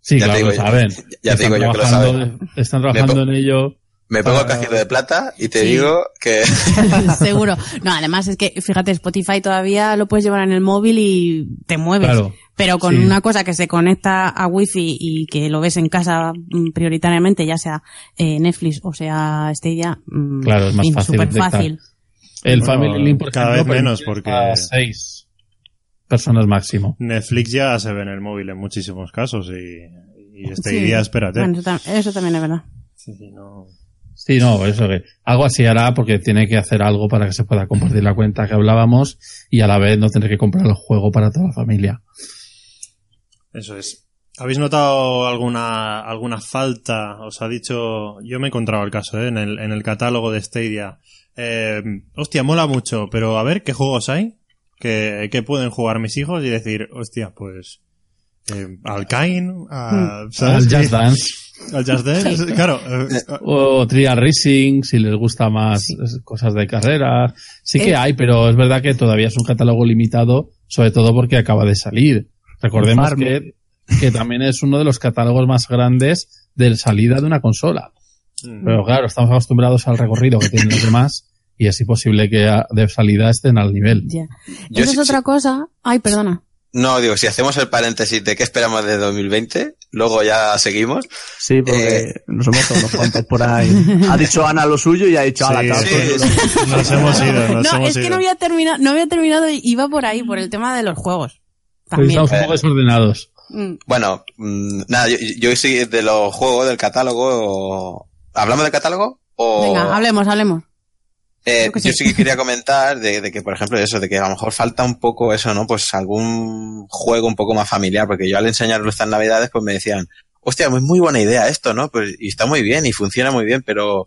Sí, Ya te claro, digo lo saben. ya te Están digo yo que lo trabajando- saben. Están trabajando en ello. Me pongo el Para- cajero de plata y te Sí. digo que... seguro no además es que fíjate Spotify todavía lo puedes llevar en el móvil y te mueves Claro. pero con Sí. una cosa que se conecta a wifi y que lo ves en casa mm, prioritariamente ya sea eh, Netflix o sea Stadia mm, Claro, es más fácil súper fácil El Bueno, Family Link, por cada ejemplo, vez menos, porque- a seis personas máximo. Netflix ya se ve en el móvil en muchísimos casos y, y este Sí. día, espérate. Bueno, eso, tam- eso también es verdad Sí, sí, no. Sí, no, eso que algo así hará porque tiene que hacer algo para que se pueda compartir la cuenta que hablábamos y a la vez no tener que comprar el juego para toda la familia. Eso es. ¿Habéis notado alguna, alguna falta? Os ha dicho, yo me he encontrado el caso, ¿eh? en, el, en el catálogo de Stadia. Eh, hostia, mola mucho, pero a ver, ¿qué juegos hay? Que, que pueden jugar mis hijos y decir, hostia, pues, eh, al Kain, a, ¿sabes? Al Just Dance Al Just Dance, claro. eh, o Trial Racing, si les gusta más cosas de carreras. Sí que Eh. hay, pero es verdad que todavía es un catálogo limitado, sobre todo porque acaba de salir. Recordemos que, que también es uno de los catálogos más grandes de salida de una consola. mm, Pero claro, estamos acostumbrados al recorrido que tienen los demás y es imposible que de salida estén al nivel. Yo esa sí- es otra cosa ay perdona No, digo, si hacemos el paréntesis de qué esperamos de 2020, luego ya seguimos. Sí, porque Eh. nos hemos quedado unos cuantos por ahí. Ha dicho Ana lo suyo y ha dicho, ala, Sí, claro, sí, pues, Nos hemos ido, nos no hemos es que ido. no había terminado no había terminado y iba por ahí por el tema de los juegos también Estamos un poco desordenados. Mm. Bueno, mm, nada, yo, yo sí de los juegos del catálogo. ¿Hablamos del catálogo? O... venga hablemos hablemos Eh, Yo que yo sí. que quería comentar de, de que, por ejemplo, eso, de que a lo mejor falta un poco eso, ¿no? Pues algún juego un poco más familiar, porque yo al enseñarlo estas navidades, pues me decían, hostia, es muy buena idea esto, ¿no? Pues, y está muy bien y funciona muy bien, pero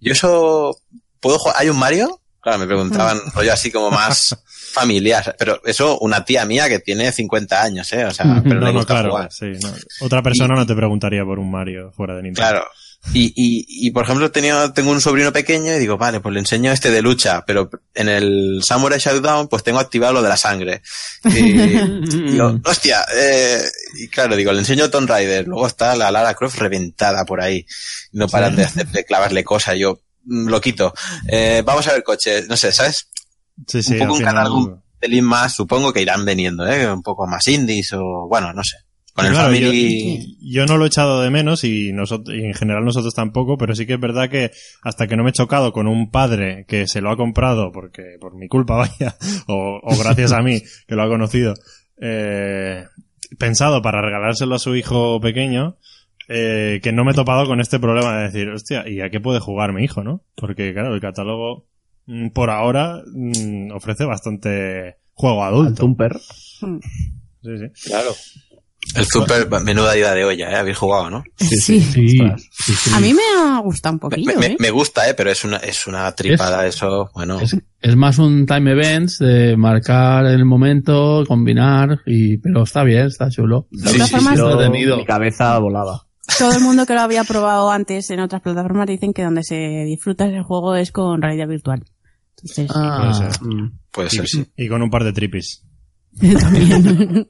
yo eso, ¿puedo jugar? ¿Hay un Mario? Claro, me preguntaban, Mm. rollo así como más familiar, pero eso, una tía mía que tiene 50 años, ¿eh? O sea, pero No, le gusta claro, jugar. sí, no. Otra persona no te preguntaría por un Mario fuera de Nintendo. Claro. Y, y, y por ejemplo, tenía, tengo un sobrino pequeño y digo, vale, pues le enseño este de lucha, pero en el Samurai Showdown pues tengo activado lo de la sangre. Y digo, hostia, eh, y claro, digo, le enseño Tomb Raider, luego está la Lara Croft reventada por ahí, no paran de, hacer, de clavarle cosas, yo mm, lo quito. Eh, vamos a ver coches, no sé, ¿sabes? Sí, sí, un poco un catálogo un pelín más, supongo que irán veniendo, ¿eh? Un poco más indies o, bueno, no sé. Con el Claro, Family... Yo, yo no lo he echado de menos y, nosotros, y en general nosotros tampoco, pero sí que es verdad que hasta que no me he chocado con un padre que se lo ha comprado porque por mi culpa vaya, o, o gracias a mí que lo ha conocido, eh, pensado para regalárselo a su hijo pequeño, eh, que no me he topado con este problema de decir, hostia, ¿y a qué puede jugar mi hijo, no? Porque claro, el catálogo mm, por ahora mm, ofrece bastante juego Al adulto. Tumper. Mm. Sí, sí. Claro. El super, menuda ida de olla, ¿eh? Habéis jugado, ¿no? Sí, Sí, sí, sí. A mí me ha gustado un Me, poquillo, me- ¿eh? me gusta, ¿eh? Pero es una, es una tripada eso, bueno. Es, es más un time events de marcar el momento, combinar, y pero está bien, está chulo. De todas sí, formas, mi cabeza volaba. todo el mundo que lo había probado antes en otras plataformas dicen que donde se disfruta ese juego es con realidad virtual. Entonces, Ah, Puede ser. Puede ser, sí. Y con un par de tripis.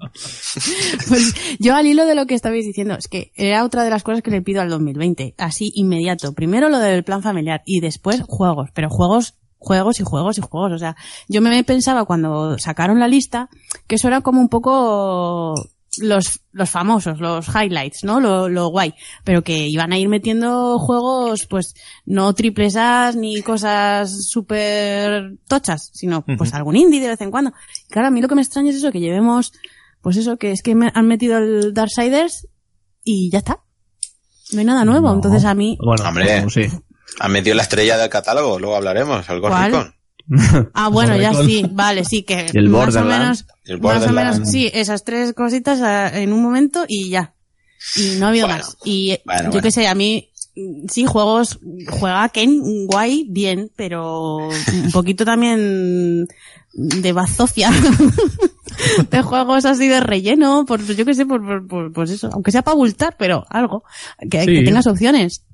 pues yo al hilo de lo que estabais diciendo, es que era otra de las cosas que le pido al 2020, así inmediato. Primero lo del plan familiar y después juegos, pero juegos juegos y juegos y juegos. O sea, yo me pensaba cuando sacaron la lista que eso era como un poco los, los famosos, los highlights, ¿no? Lo, lo guay. Pero que iban a ir metiendo juegos, pues, no triples A ni cosas súper tochas, sino pues algún indie de vez en cuando. Y claro, a mí lo que me extraña es eso, que llevemos, pues eso, que es que me han metido el Darksiders y ya está. No hay nada nuevo. No. Entonces a mí, Bueno, Hombre. pues sí. Han metido la estrella del catálogo, luego hablaremos, el Ghost ¿Cuál? Recon. ah, bueno, ya sí, vale, sí, que el más o menos, el más o menos, sí, esas tres cositas ah, en un momento y ya. Y no ha habido Bueno, más. Y eh, bueno, yo bueno. qué sé, a mí, sí, juegos, juega Ken, guay, bien, pero un poquito también de bazofia. de juegos así de relleno, por, yo qué sé, por, por, por- pues eso, aunque sea para bultar, pero algo, que, Sí. que tengas opciones.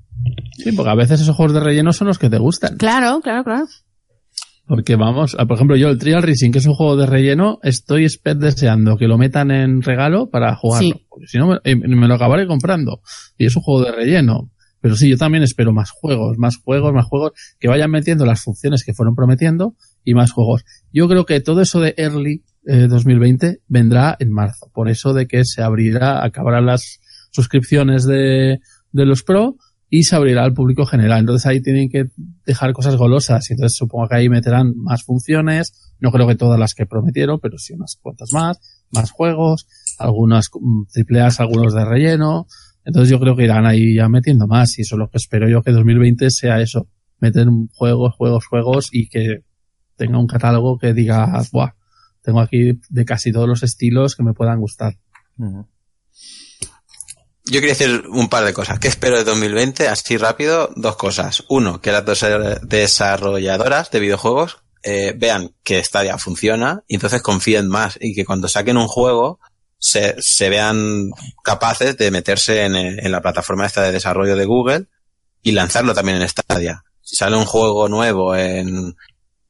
Sí, porque a veces esos juegos de relleno son los que te gustan. Claro, claro, claro. Porque vamos, ah, por ejemplo, yo el Trial Racing, que es un juego de relleno, estoy deseando que lo metan en regalo para jugarlo. Sí. Porque si no, me, eh, me lo acabaré comprando. Y es un juego de relleno. Pero sí, yo también espero más juegos, más juegos, más juegos, que vayan metiendo las funciones que fueron prometiendo y más juegos. Yo creo que todo eso de Early eh, 2020 vendrá en marzo. Por eso de que se abrirá, acabarán las suscripciones de, de los Pro y se abrirá al público general. Entonces ahí tienen que dejar cosas golosas y entonces supongo que ahí meterán más funciones, no creo que todas las que prometieron, pero sí unas cuantas más, más juegos, algunas mm, triple A's, algunos de relleno. Entonces yo creo que irán ahí ya metiendo más y eso es lo que espero yo que 2020 sea eso, meter juegos, juegos, juegos y que tenga un catálogo que diga, buah, tengo aquí de casi todos los estilos que me puedan gustar. Yo quería decir un par de cosas. ¿Qué espero de 2020? Así rápido, dos cosas. Uno, que las dos desarrolladoras de videojuegos eh, vean que Stadia funciona y entonces confíen más y que cuando saquen un juego se, vean capaces de meterse en, eh, la plataforma esta de desarrollo de Google y lanzarlo también en Stadia. Si sale un juego nuevo en,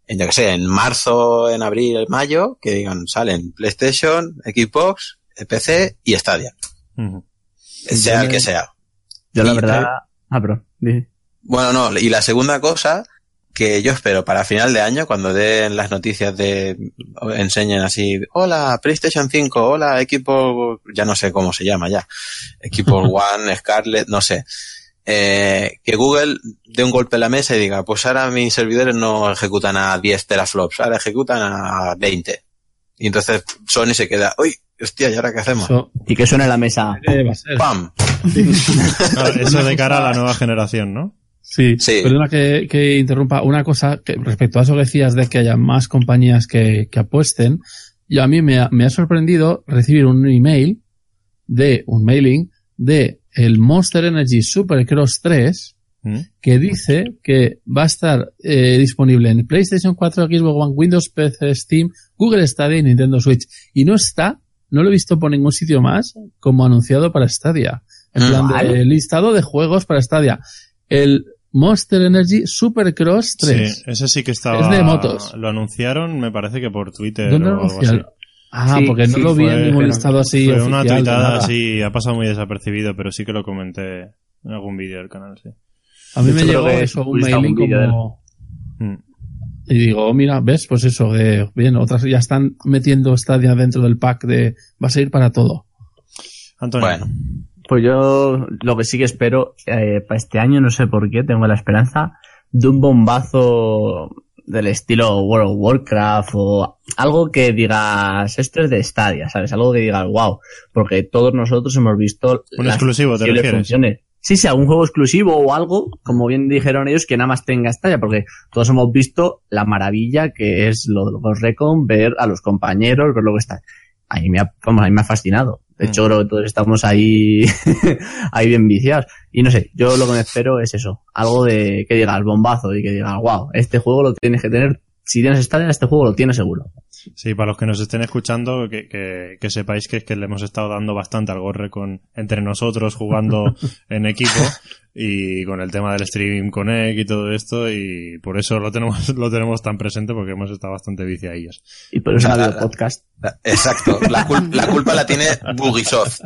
en yo que sé, en marzo, en abril, en mayo, que digan, salen PlayStation, Xbox, PC y Stadia. Sea el que sea. Yo la Y- verdad... Ah, pero... Bueno, no, y la segunda cosa que yo espero para final de año, cuando den las noticias de, enseñen así, hola, PlayStation 5, hola, equipo, ya no sé cómo se llama ya, equipo One, Scarlett, no sé, eh, que Google dé un golpe en la mesa y diga, pues ahora mis servidores no ejecutan a 10 teraflops, ahora ejecutan a 20. Y entonces Sony se queda, uy, hostia, ¿y ahora qué hacemos? Eso Y que suene la mesa. eh. ¡Pam! Claro, eso de cara a la nueva generación, ¿no? Sí, Sí. perdona que, que interrumpa. Una cosa que respecto a eso que decías de que haya más compañías que, que apuesten, yo a mí me ha, me ha sorprendido recibir un email de un mailing de el Monster Energy Supercross 3 ¿Mm? que dice que va a estar eh, disponible en PlayStation 4, Xbox One, Windows PC, Steam, Google Stadia y Nintendo Switch. Y no está, no lo he visto por ningún sitio más como anunciado para Stadia. En plan de vale. listado de juegos para Stadia. El Monster Energy Supercross 3. Sí, ese sí que estaba. Es de motos. Lo anunciaron, me parece que por Twitter ¿Dónde o lo algo así. Ah, Sí, porque no sí, lo vi fue- en ningún pero listado así Fue una oficial, tuitada nada. así, ha pasado muy desapercibido, pero sí que lo comenté en algún vídeo del canal, sí. A mí De me llegó eso, un mailing de como... Mm. Y digo, oh, mira, ves, pues eso, de, bien, otras ya están metiendo Stadia dentro del pack de, va a ser para todo. Antonio. Bueno, Pues yo lo que sí que espero eh, para este año, no sé por qué, tengo la esperanza de un bombazo del estilo World of Warcraft o algo que digas, esto es de Stadia, ¿sabes? Algo que digas, wow, porque todos nosotros hemos visto Un las exclusivo, ¿te refieres? funciones. Sí, sí, algún juego exclusivo o algo, como bien dijeron ellos, que nada más tenga Stadia, porque todos hemos visto la maravilla que es lo de los Recon, ver a los compañeros, ver lo que está. A mí me ha, vamos, a mí me ha fascinado. De hecho, creo que todos estamos ahí, ahí bien viciados. Y no sé, yo lo que me espero es eso. Algo de que diga el bombazo y que diga, wow, este juego lo tienes que tener. Si tienes Stadia, este juego lo tienes seguro. Sí, para los que nos estén escuchando, que, que, que sepáis que es que le hemos estado dando bastante al gorre con, entre nosotros jugando en equipo y con el tema del Stream Connect y todo esto y por eso lo tenemos, lo tenemos tan presente porque hemos estado bastante viciadillos. Y por eso no ha habido podcast. exacto. La, cul- la culpa la tiene Bugisoft.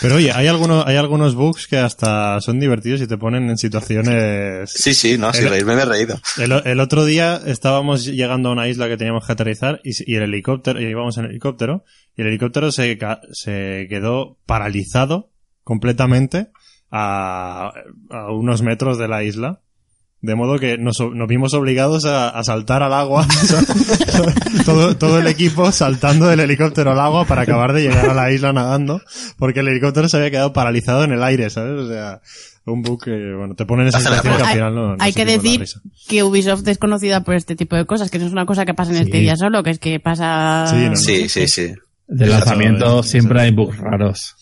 Pero oye, hay algunos, hay algunos bugs que hasta son divertidos y te ponen en situaciones... Sí, sí, no, si El- reírme me he reído. El, el otro día estábamos llegando a una isla que teníamos que aterrizar y, y el helicóptero, y íbamos en helicóptero, y el helicóptero se, se quedó paralizado completamente a, a unos metros de la isla. De modo que nos, nos vimos obligados a, a saltar al agua. todo, todo el equipo saltando del helicóptero al agua para acabar de llegar a la isla nadando. Porque el helicóptero se había quedado paralizado en el aire, ¿sabes? O sea, un bug que, bueno, te pone en esa situación que al final no, no Hay que decir que Ubisoft es conocida por este tipo de cosas, que no es una cosa que pasa en Sí. este día solo, que es que pasa... Sí, no, Sí, sí, sí. De lanzamiento siempre hay bugs raros.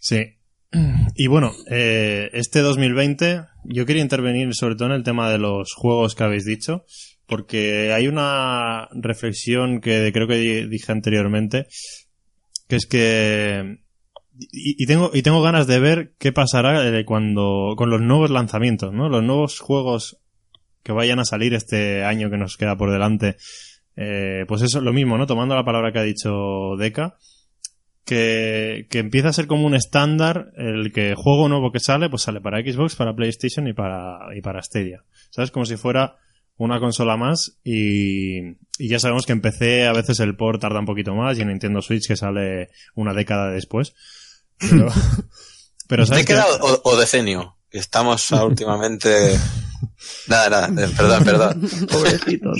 Sí. Y bueno, eh, este 2020 yo quería intervenir sobre todo en el tema de los juegos que habéis dicho, porque hay una reflexión que creo que di- dije anteriormente, que es que y, tengo y tengo ganas de ver qué pasará eh, cuando con los nuevos lanzamientos, ¿no? Los nuevos juegos que vayan a salir este año que nos queda por delante. Eh, pues eso, lo mismo, ¿no? Tomando la palabra que ha dicho Deca, que, que empieza a ser como un estándar el que juego nuevo que sale, pues sale para Xbox, para PlayStation y para, y para Stadia. ¿Sabes? Como si fuera una consola más y, y ya sabemos que en PC a veces el port tarda un poquito más y en Nintendo Switch que sale una década después. Pero, pero ¿sabes? ¿Década que- o, o decenio? Estamos a últimamente... Nada, nada, eh, perdón, perdón. Pobrecitos.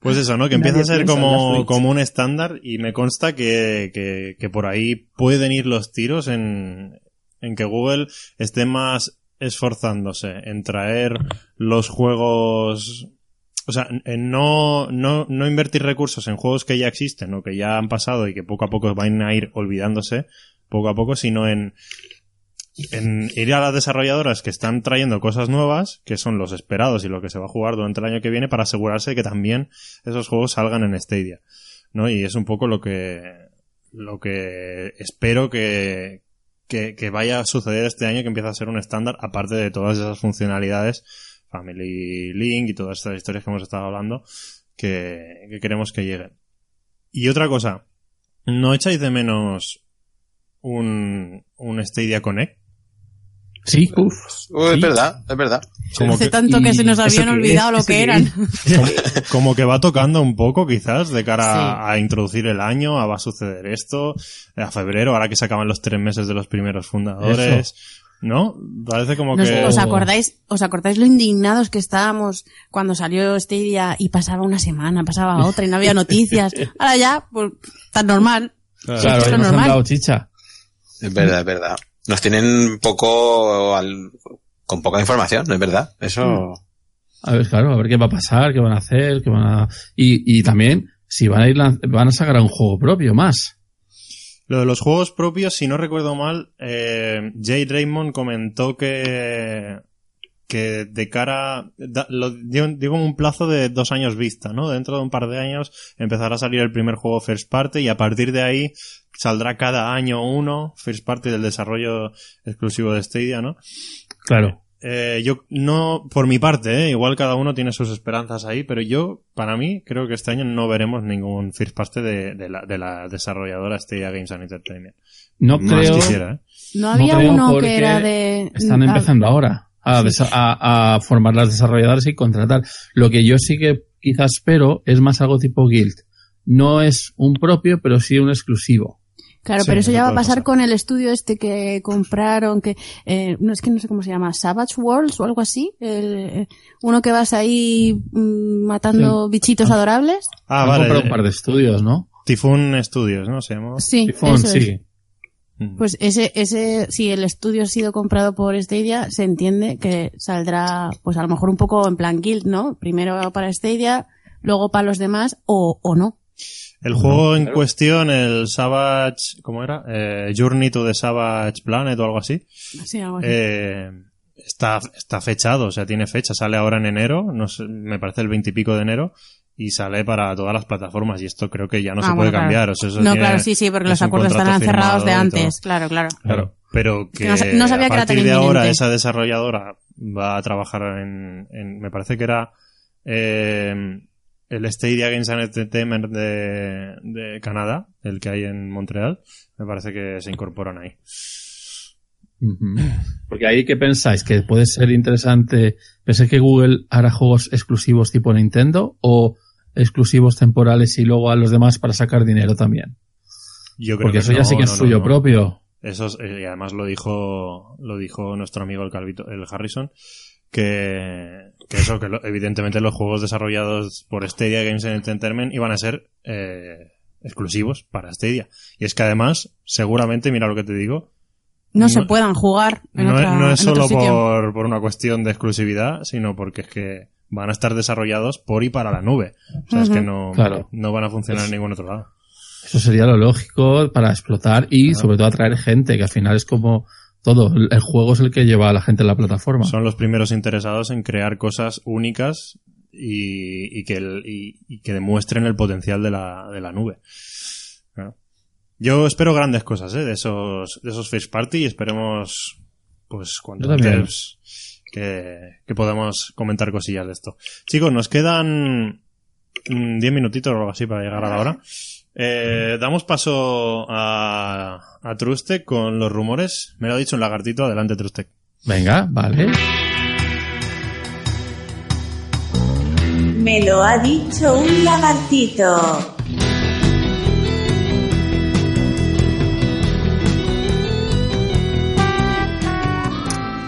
Pues eso, ¿no? Que empieza a ser como, como un estándar y me consta que, que, que por ahí pueden ir los tiros en, en que Google esté más esforzándose en traer los juegos, o sea, en no, no, no invertir recursos en juegos que ya existen o que ya han pasado y que poco a poco van a ir olvidándose, poco a poco, sino en, en ir a las desarrolladoras que están trayendo cosas nuevas, que son los esperados y lo que se va a jugar durante el año que viene, para asegurarse de que también esos juegos salgan en Stadia. ¿no? Y es un poco lo que, lo que espero que, que, que vaya a suceder este año, que empieza a ser un estándar, aparte de todas esas funcionalidades, Family Link y todas estas historias que hemos estado hablando, que, que queremos que lleguen. Y otra cosa, ¿no echáis de menos un, un Stadia Connect? Sí, Uy, es Sí. verdad, es verdad. Como Hace que- tanto que ¿Y se nos eso habían olvidado es? lo ¿Eso que eran. es? como que va tocando un poco quizás de cara Sí. a, a introducir el año, a va a suceder esto, a febrero, ahora que se acaban los tres meses de los primeros fundadores, ¿no? Parece como No sé, que... ¿Os acordáis, os acordáis lo indignados que estábamos cuando salió Stadia y pasaba una semana, pasaba otra y no había noticias? Ahora ya, pues, tan normal. Claro. Claro, esto ya es nos normal. chicha. Es verdad, es verdad. Nos tienen poco al- con poca información, es verdad. Eso A ver, claro, a ver qué va a pasar, qué van a hacer, qué van a... Y, y también, si van a ir, van a sacar un juego propio más. Lo de los juegos propios, si no recuerdo mal, eh, Jay Raymond comentó que que de cara, da- lo digo, digo en un plazo de dos años vista, ¿no? Dentro de un par de años empezará a salir el primer juego first party y a partir de ahí saldrá cada año uno first party del desarrollo exclusivo de Stadia, ¿no? Claro. Eh, yo no, por mi parte, ¿eh? igual cada uno tiene sus esperanzas ahí, pero yo, para mí, creo que este año no veremos ningún first party de, de la, de la desarrolladora Stadia Games and Entertainment. No Más creo... quisiera, ¿eh? No había uno que era de... Están ah, empezando ahora a, a formar las desarrolladoras y contratar. Lo que yo sí que quizás espero es más algo tipo Guild. No es un propio, pero sí un exclusivo. Claro, Sí, pero eso ya va a pasar pasar. con el estudio este que compraron, que eh, no es que no sé cómo se llama, Savage Worlds o algo así, el, eh, uno que vas ahí mm, matando bichitos adorables. Ah, Han vale. comprado un par de estudios, ¿no? Typhoon Studios, ¿no? Se llamó. Sí, Tifón, eso es. sí. Mm. Pues ese, ese, si el estudio ha sido comprado por Stadia, se entiende que saldrá, pues a lo mejor un poco en plan guild, ¿no? Primero para Stadia, luego para los demás, o, o no. El juego en cuestión, el Savage, ¿cómo era? Eh, Journey to the Savage Planet o algo así. Sí, algo así. Eh, está, está fechado, o sea, tiene fecha. Sale ahora en enero, no sé, me parece el veintipico de enero, y sale para todas las plataformas. Y esto creo que ya no Ah, se bueno, puede claro. cambiar. O sea, eso no, tiene- claro, sí, sí, porque los acuerdos estarán cerrados de antes, claro, claro. Claro, pero que, Que no no sabía a que era partir tan de ahora esa desarrolladora va a trabajar en, en- me parece que era eh, el Stadia Games and Entertainment de, de Canadá, el que hay en Montreal, me parece que se incorporan ahí. Porque ahí, ¿qué pensáis? ¿Que puede ser interesante? ¿Pensáis que Google hará juegos exclusivos tipo Nintendo o exclusivos temporales y luego a los demás para sacar dinero también? Yo creo Porque que eso ya sí que es no, suyo no. propio. Eso es- eh, y además lo dijo, lo dijo nuestro amigo el Calvito, el Harrison, que, que eso, que lo- evidentemente los juegos desarrollados por Stadia Games Entertainment iban a ser eh, exclusivos para Stadia. Y es que además, seguramente, mira lo que te digo, No, No- se puedan jugar en, no, otra, es, no es en otro solo sitio. por, por una cuestión de exclusividad, sino porque es que van a estar desarrollados por y para la nube. O sea, es que no, Claro. no van a funcionar en ningún otro lado. Eso sería lo lógico para explotar y sobre todo atraer gente, que al final es como todo. El juego es el que lleva a la gente a la plataforma. Son los primeros interesados en crear cosas únicas y, y que, el- y, y que demuestren el potencial de la, de la nube. Claro. Yo espero grandes cosas ¿eh? de esos de esos first party y esperemos pues también. antes que, que podamos comentar cosillas de esto. Chicos, nos quedan mm, 10 minutitos o algo así para llegar a la hora. Eh, damos paso a, a Trustec con los rumores. Me lo ha dicho un lagartito. Adelante, Trustec. Venga, vale. Me lo ha dicho un lagartito.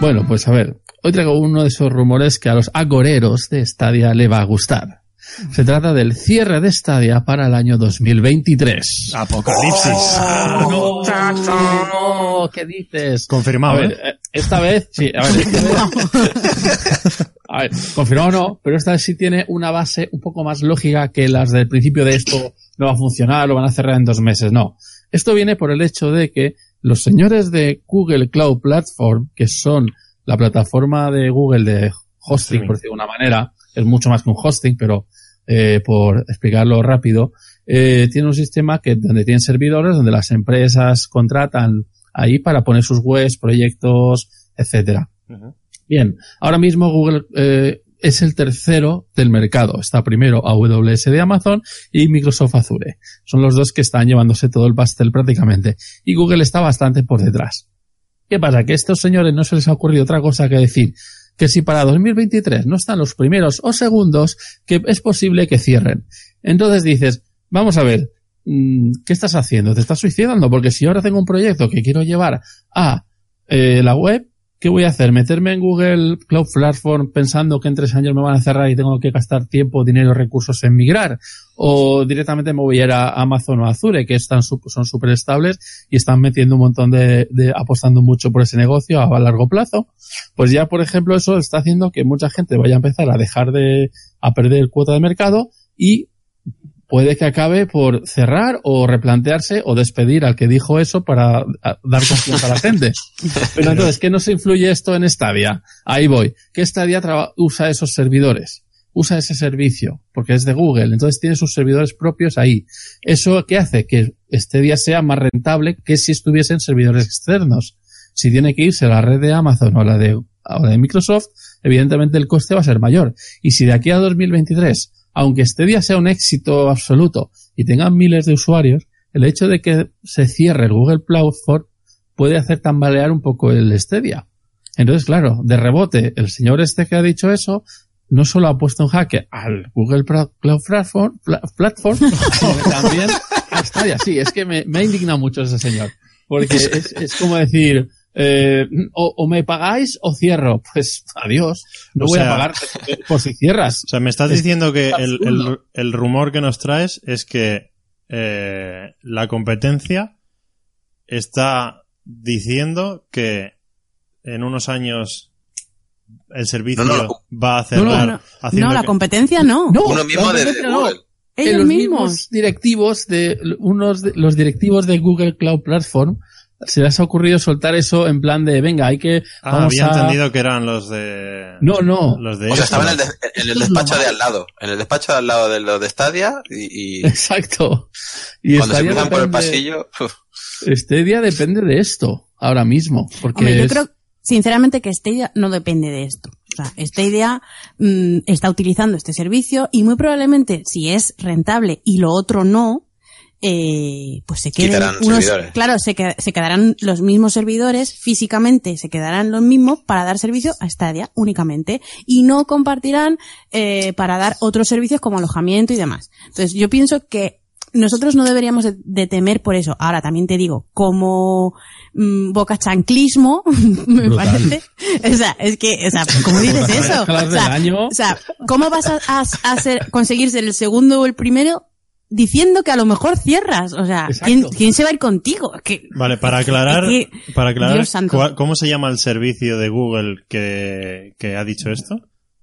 Bueno, pues a ver, hoy traigo uno de esos rumores que a los agoreros de Stadia le va a gustar. Se trata del cierre de Stadia para el año 2023. Apocalipsis. ¡Ah, no, no! ¿Qué dices? Confirmado, A ver, ¿eh? eh, esta vez, sí, a ver, esta vez- a ver, confirmado o no, pero esta vez sí tiene una base un poco más lógica que las del principio de esto no va a funcionar, lo van a cerrar en dos meses, no. Esto viene por el hecho de que los señores de Google Cloud Platform, que son la plataforma de Google de hosting, por decirlo de una manera, es mucho más que un hosting, pero eh, por explicarlo rápido, eh, tiene un sistema que donde tienen servidores, donde las empresas contratan ahí para poner sus webs, proyectos, etcétera. Bien, ahora mismo Google eh, es el tercero del mercado. Está primero AWS de Amazon y Microsoft Azure. Son los dos que están llevándose todo el pastel prácticamente. Y Google está bastante por detrás. ¿Qué pasa? Que a estos señores no se les ha ocurrido otra cosa que decir que si para 2023 no están los primeros o segundos, que es posible que cierren. Entonces dices, vamos a ver, mm, ¿qué estás haciendo? ¿Te estás suicidando? Porque si ahora tengo un proyecto que quiero llevar a eh, la web, ¿qué voy a hacer? ¿Meterme en Google Cloud Platform pensando que en tres años me van a cerrar y tengo que gastar tiempo, dinero, recursos en migrar? ¿O directamente me voy a ir a Amazon o Azure, que están, son súper estables y están metiendo un montón de, de, apostando mucho por ese negocio a largo plazo? Pues ya, por ejemplo, eso está haciendo que mucha gente vaya a empezar a dejar de, a perder cuota de mercado y puede que acabe por cerrar o replantearse o despedir al que dijo eso para dar confianza a la gente. Pero entonces, ¿qué nos influye esto en Stadia? Ahí voy. ¿Qué Stadia usa esos servidores? Usa ese servicio, porque es de Google, entonces tiene sus servidores propios ahí. ¿Eso qué hace? Que Stadia sea más rentable que si estuviesen servidores externos. Si tiene que irse a la red de Amazon o a la de, o la de Microsoft, evidentemente el coste va a ser mayor. Y si de aquí a 2023 aunque Stadia sea un éxito absoluto y tengan miles de usuarios, el hecho de que se cierre el Google Platform puede hacer tambalear un poco el Stadia. Entonces, claro, de rebote, el señor este que ha dicho eso no solo ha puesto en jaque al Google Cloud Platform, pla- platform sino que también a Stadia. Sí, es que me, me ha indignado mucho ese señor. Porque es, es como decir, eh, o, o me pagáis o cierro. Pues adiós, no O voy sea- a pagar por si cierras. O sea, me estás Es diciendo que el, el, el rumor que nos traes es que eh, la competencia está diciendo que en unos años el servicio No, no. va a cerrar No, No, no, haciendo no, la que- competencia no. No, Uno mismo de. Google. Ellos los mismos. directivos de unos de, los directivos de Google Cloud Platform se les ha ocurrido soltar eso en plan de venga hay que Ah, vamos había a- entendido que eran los de... no no Los de O sea, estaba en el, de- en despacho de al lado. En el despacho de al lado de los de Stadia y, y exacto y cuando se Stadia cruzan por el depende- pasillo, uf, este día depende de esto ahora mismo porque Hombre, yo es- creo, sinceramente, que Stadia no depende de esto. O sea, esta idea mm, está utilizando este servicio y muy probablemente si es rentable y lo otro no, eh, pues se queden unos, servidores. claro, se, qued- se quedarán los mismos servidores físicamente, se quedarán los mismos para dar servicio a Stadia únicamente y no compartirán eh, para dar otros servicios como alojamiento y demás. Entonces, yo pienso que nosotros no deberíamos de, de temer por eso. Ahora, también te digo, como mm, boca chanclismo, me Brutal. parece. O sea, es que, o sea, ¿cómo dices eso? O sea, o sea, ¿cómo vas a, a, a ser, conseguir ser el segundo o el primero diciendo que a lo mejor cierras? O sea, ¿quién, se va a ir contigo? Que, Vale, para aclarar, Es que, para aclarar, Dios santo. ¿cuál- ¿cómo se llama el servicio de Google que, que ha dicho esto?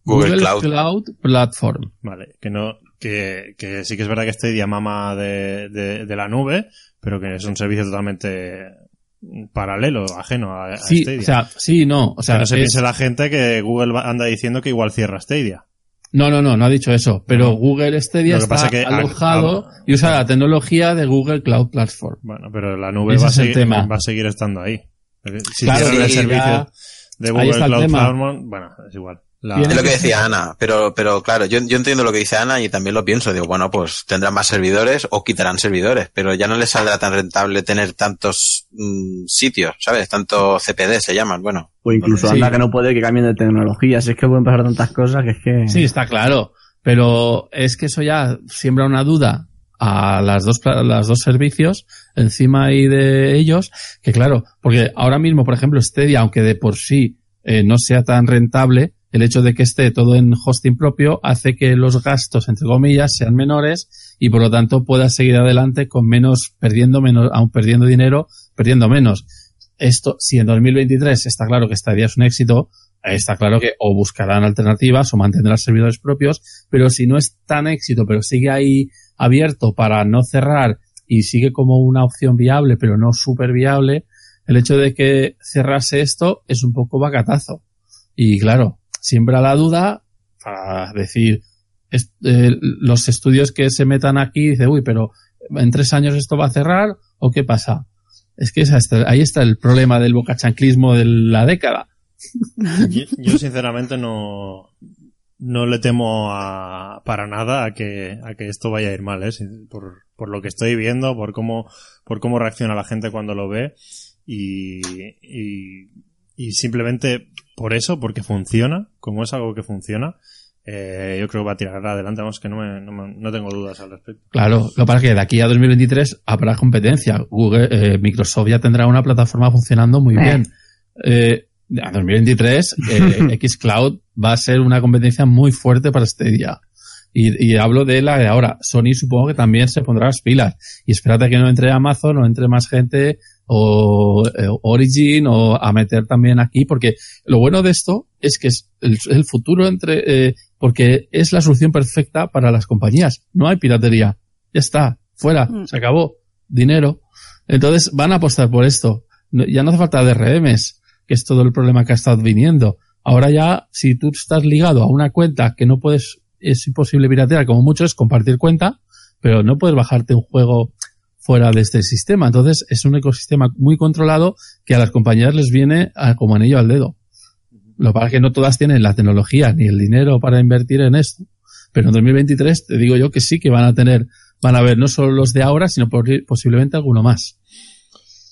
Google Cloud. Platform. Vale, que no, que, que sí que es verdad que este día mama de, de, de la nube, pero que es un servicio totalmente paralelo, ajeno a, a Sí, Stadia. o sea, sí, no. O que sea, no se es- piense la gente que Google va- anda diciendo que igual cierra Stadia. No, no, no, no ha dicho eso. Pero Google Stadia que está pasa que- alojado y usa la tecnología de Google Cloud Platform. Bueno, pero la nube va a, seguir, tema. va a seguir estando ahí. Si Claro, el servicio ya- de Google Cloud. Platform, bueno, es igual. La- Es lo que decía Ana, pero, pero claro, yo, yo entiendo lo que dice Ana y también lo pienso. Digo, bueno, pues tendrán más servidores o quitarán servidores, pero ya no les saldrá tan rentable tener tantos mm, sitios, ¿sabes? Tanto CPD se llaman, bueno. O incluso Sí. anda que no puede que cambien de tecnología. Si es que pueden pasar tantas cosas que es que... Sí, está claro. Pero es que eso ya siembra una duda a las dos, las dos servicios encima y de ellos, que claro, porque ahora mismo, por ejemplo, Stadia, aunque de por sí eh, no sea tan rentable, el hecho de que esté todo en hosting propio hace que los gastos, entre comillas, sean menores y por lo tanto pueda seguir adelante con menos, perdiendo menos, aún perdiendo dinero, perdiendo menos. Esto, si en 2023 está claro que Stadia es un éxito, está claro que o buscarán alternativas o mantendrán servidores propios, pero si no es tan éxito, pero sigue ahí abierto para no cerrar y sigue como una opción viable, pero no súper viable, el hecho de que cerrase esto es un poco bacatazo. Y claro, siembra la duda para decir, eh, los estudios que se metan aquí, dice, uy, pero en tres años esto va a cerrar o qué pasa? Es que ahí está el problema del bocachanclismo de la década. Yo, sinceramente no, no le temo a, para nada a que, a que esto vaya a ir mal, ¿eh? Por, por lo que estoy viendo, por cómo, por cómo reacciona la gente cuando lo ve y, y simplemente por eso, porque funciona, como es algo que funciona, eh, yo creo que va a tirar adelante, vamos, que no, me, no, me- no tengo dudas al respecto. Claro, lo que pasa es que de aquí a 2023 habrá competencia. Google, eh, Microsoft ya tendrá una plataforma funcionando muy Eh. bien. Eh, a 2023, eh, Xcloud va a ser una competencia muy fuerte para Stadia. Y, y hablo de la de ahora. Sony supongo que también se pondrá las pilas. Y espérate que no entre Amazon o entre más gente o eh, Origin o a meter también aquí. Porque lo bueno de esto es que es el, el futuro entre, eh, porque es la solución perfecta para las compañías. No hay piratería. Ya está. Fuera. Mm. Se acabó. Dinero. Entonces van a apostar por esto. No- ya no hace falta DRMs, que es todo el problema que ha estado viniendo. Ahora ya, si tú estás ligado a una cuenta que no puedes, es imposible piratear, como mucho es compartir cuenta, pero no puedes bajarte un juego fuera de este sistema. Entonces es un ecosistema muy controlado que a las compañías les viene a- como anillo al dedo. Lo que pasa es que no todas tienen la tecnología ni el dinero para invertir en esto. Pero en 2023 te digo yo que sí que van a tener, van a ver no solo los de ahora, sino por- posiblemente alguno más.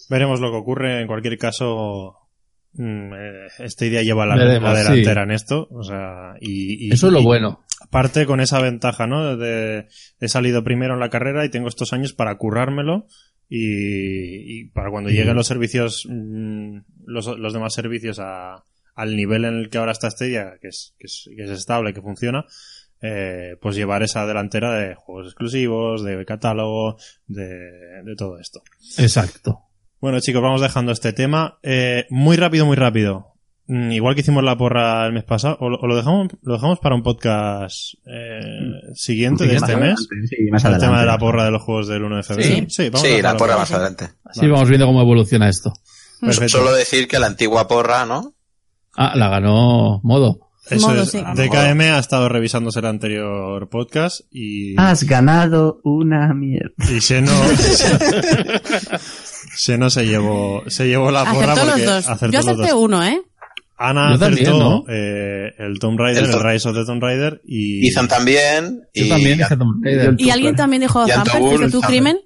Veremos lo que ocurre. En cualquier caso, mm, eh, esta idea lleva la, Veremos, la sí. delantera en esto. O sea, y, y- Eso es lo y bueno. Parte con esa ventaja, ¿no? De, he salido primero en la carrera y tengo estos años para currármelo y, y para cuando lleguen los servicios, mm, los, los demás servicios a, al nivel en el que ahora está Stadia, que es, que es, que es estable, que funciona, eh, pues llevar esa delantera de juegos exclusivos, de catálogo, de, de todo esto. Exacto. Bueno, chicos, vamos dejando este tema. Eh, muy rápido, muy rápido. Mm, Igual que hicimos la porra el mes pasado, o lo, o lo dejamos, lo dejamos para un podcast eh, siguiente de este mes. adelante, Sí, más El adelante. tema de la porra de los juegos del 1 de febrero. Sí, vamos a sí la porra más adelante. Así Vale. vamos viendo cómo evoluciona esto. Perfecto. Solo decir que la antigua porra, ¿no? Ah, la ganó Modo. Eso Modo, es. sí. DKM ha estado revisándose el anterior podcast y, Has ganado una mierda. y Seno, Seno se llevó, se llevó la porra Acertó porque los dos. acertó Yo los acerté dos. uno, ¿eh? Ana Yo también, acertó ¿no? eh, el Tomb Raider, El el, Rise of the Tomb Raider y... Ethan también. Yo y también dije Tomb Raider. ¿Y alguien también dijo Y Zamper? Antogul ¿Fuiste tu crimen?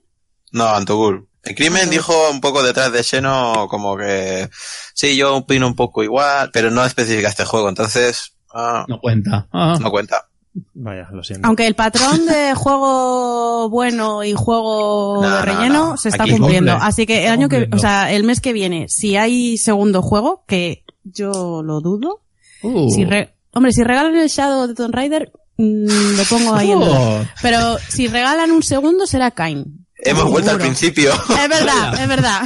No, Antogul. El crimen dijo un poco detrás de Xeno como que sí, yo opino un poco igual, pero no especifica este juego, entonces ah, No cuenta. Ah. no cuenta. Vaya, lo siento. Aunque el patrón de juego bueno y juego No, de no, relleno no. se está Aquí- cumpliendo. Así que el año que, o sea, el mes que viene, si hay segundo juego, que yo lo dudo, Uh. si re- hombre, si regalan el Shadow de Tomb Raider, mm, lo pongo ahí en. Oh. Pero si regalan un segundo será Kain. Hemos vuelto al principio. Es verdad, es verdad.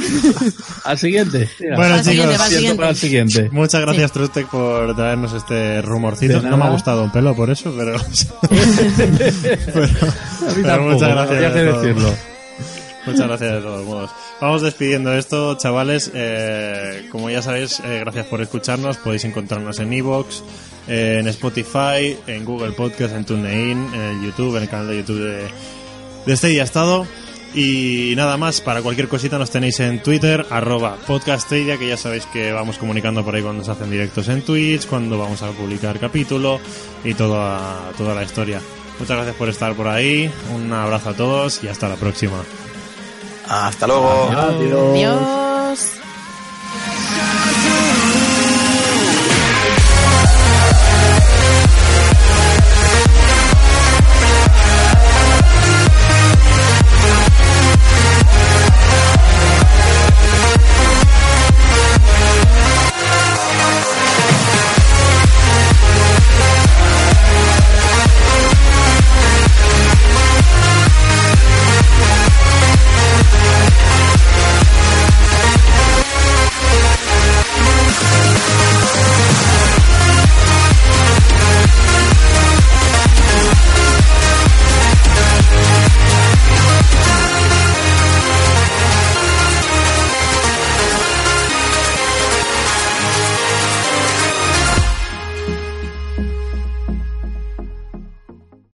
Al siguiente. Mira. Bueno, Al chicos, siguiente, al Siento para el siguiente. Muchas gracias, Trustec, por traernos este rumorcito. No me ha gustado un pelo por eso, pero... pero, muchas gracias. de decirlo. Muchas gracias de todos modos. Vamos despidiendo esto, chavales. Eh, como ya sabéis, eh, gracias por escucharnos. Podéis encontrarnos en Evox, eh, en Spotify, en Google Podcast, en TuneIn, en YouTube, en el canal de YouTube de, de este estado. Y nada más, para cualquier cosita nos tenéis en Twitter, arroba podcastadia, que ya sabéis que vamos comunicando por ahí cuando se hacen directos en Twitch, cuando vamos a publicar capítulo y toda, toda la historia. Muchas gracias por estar por ahí, un abrazo a todos y hasta la próxima. Hasta luego. Adiós.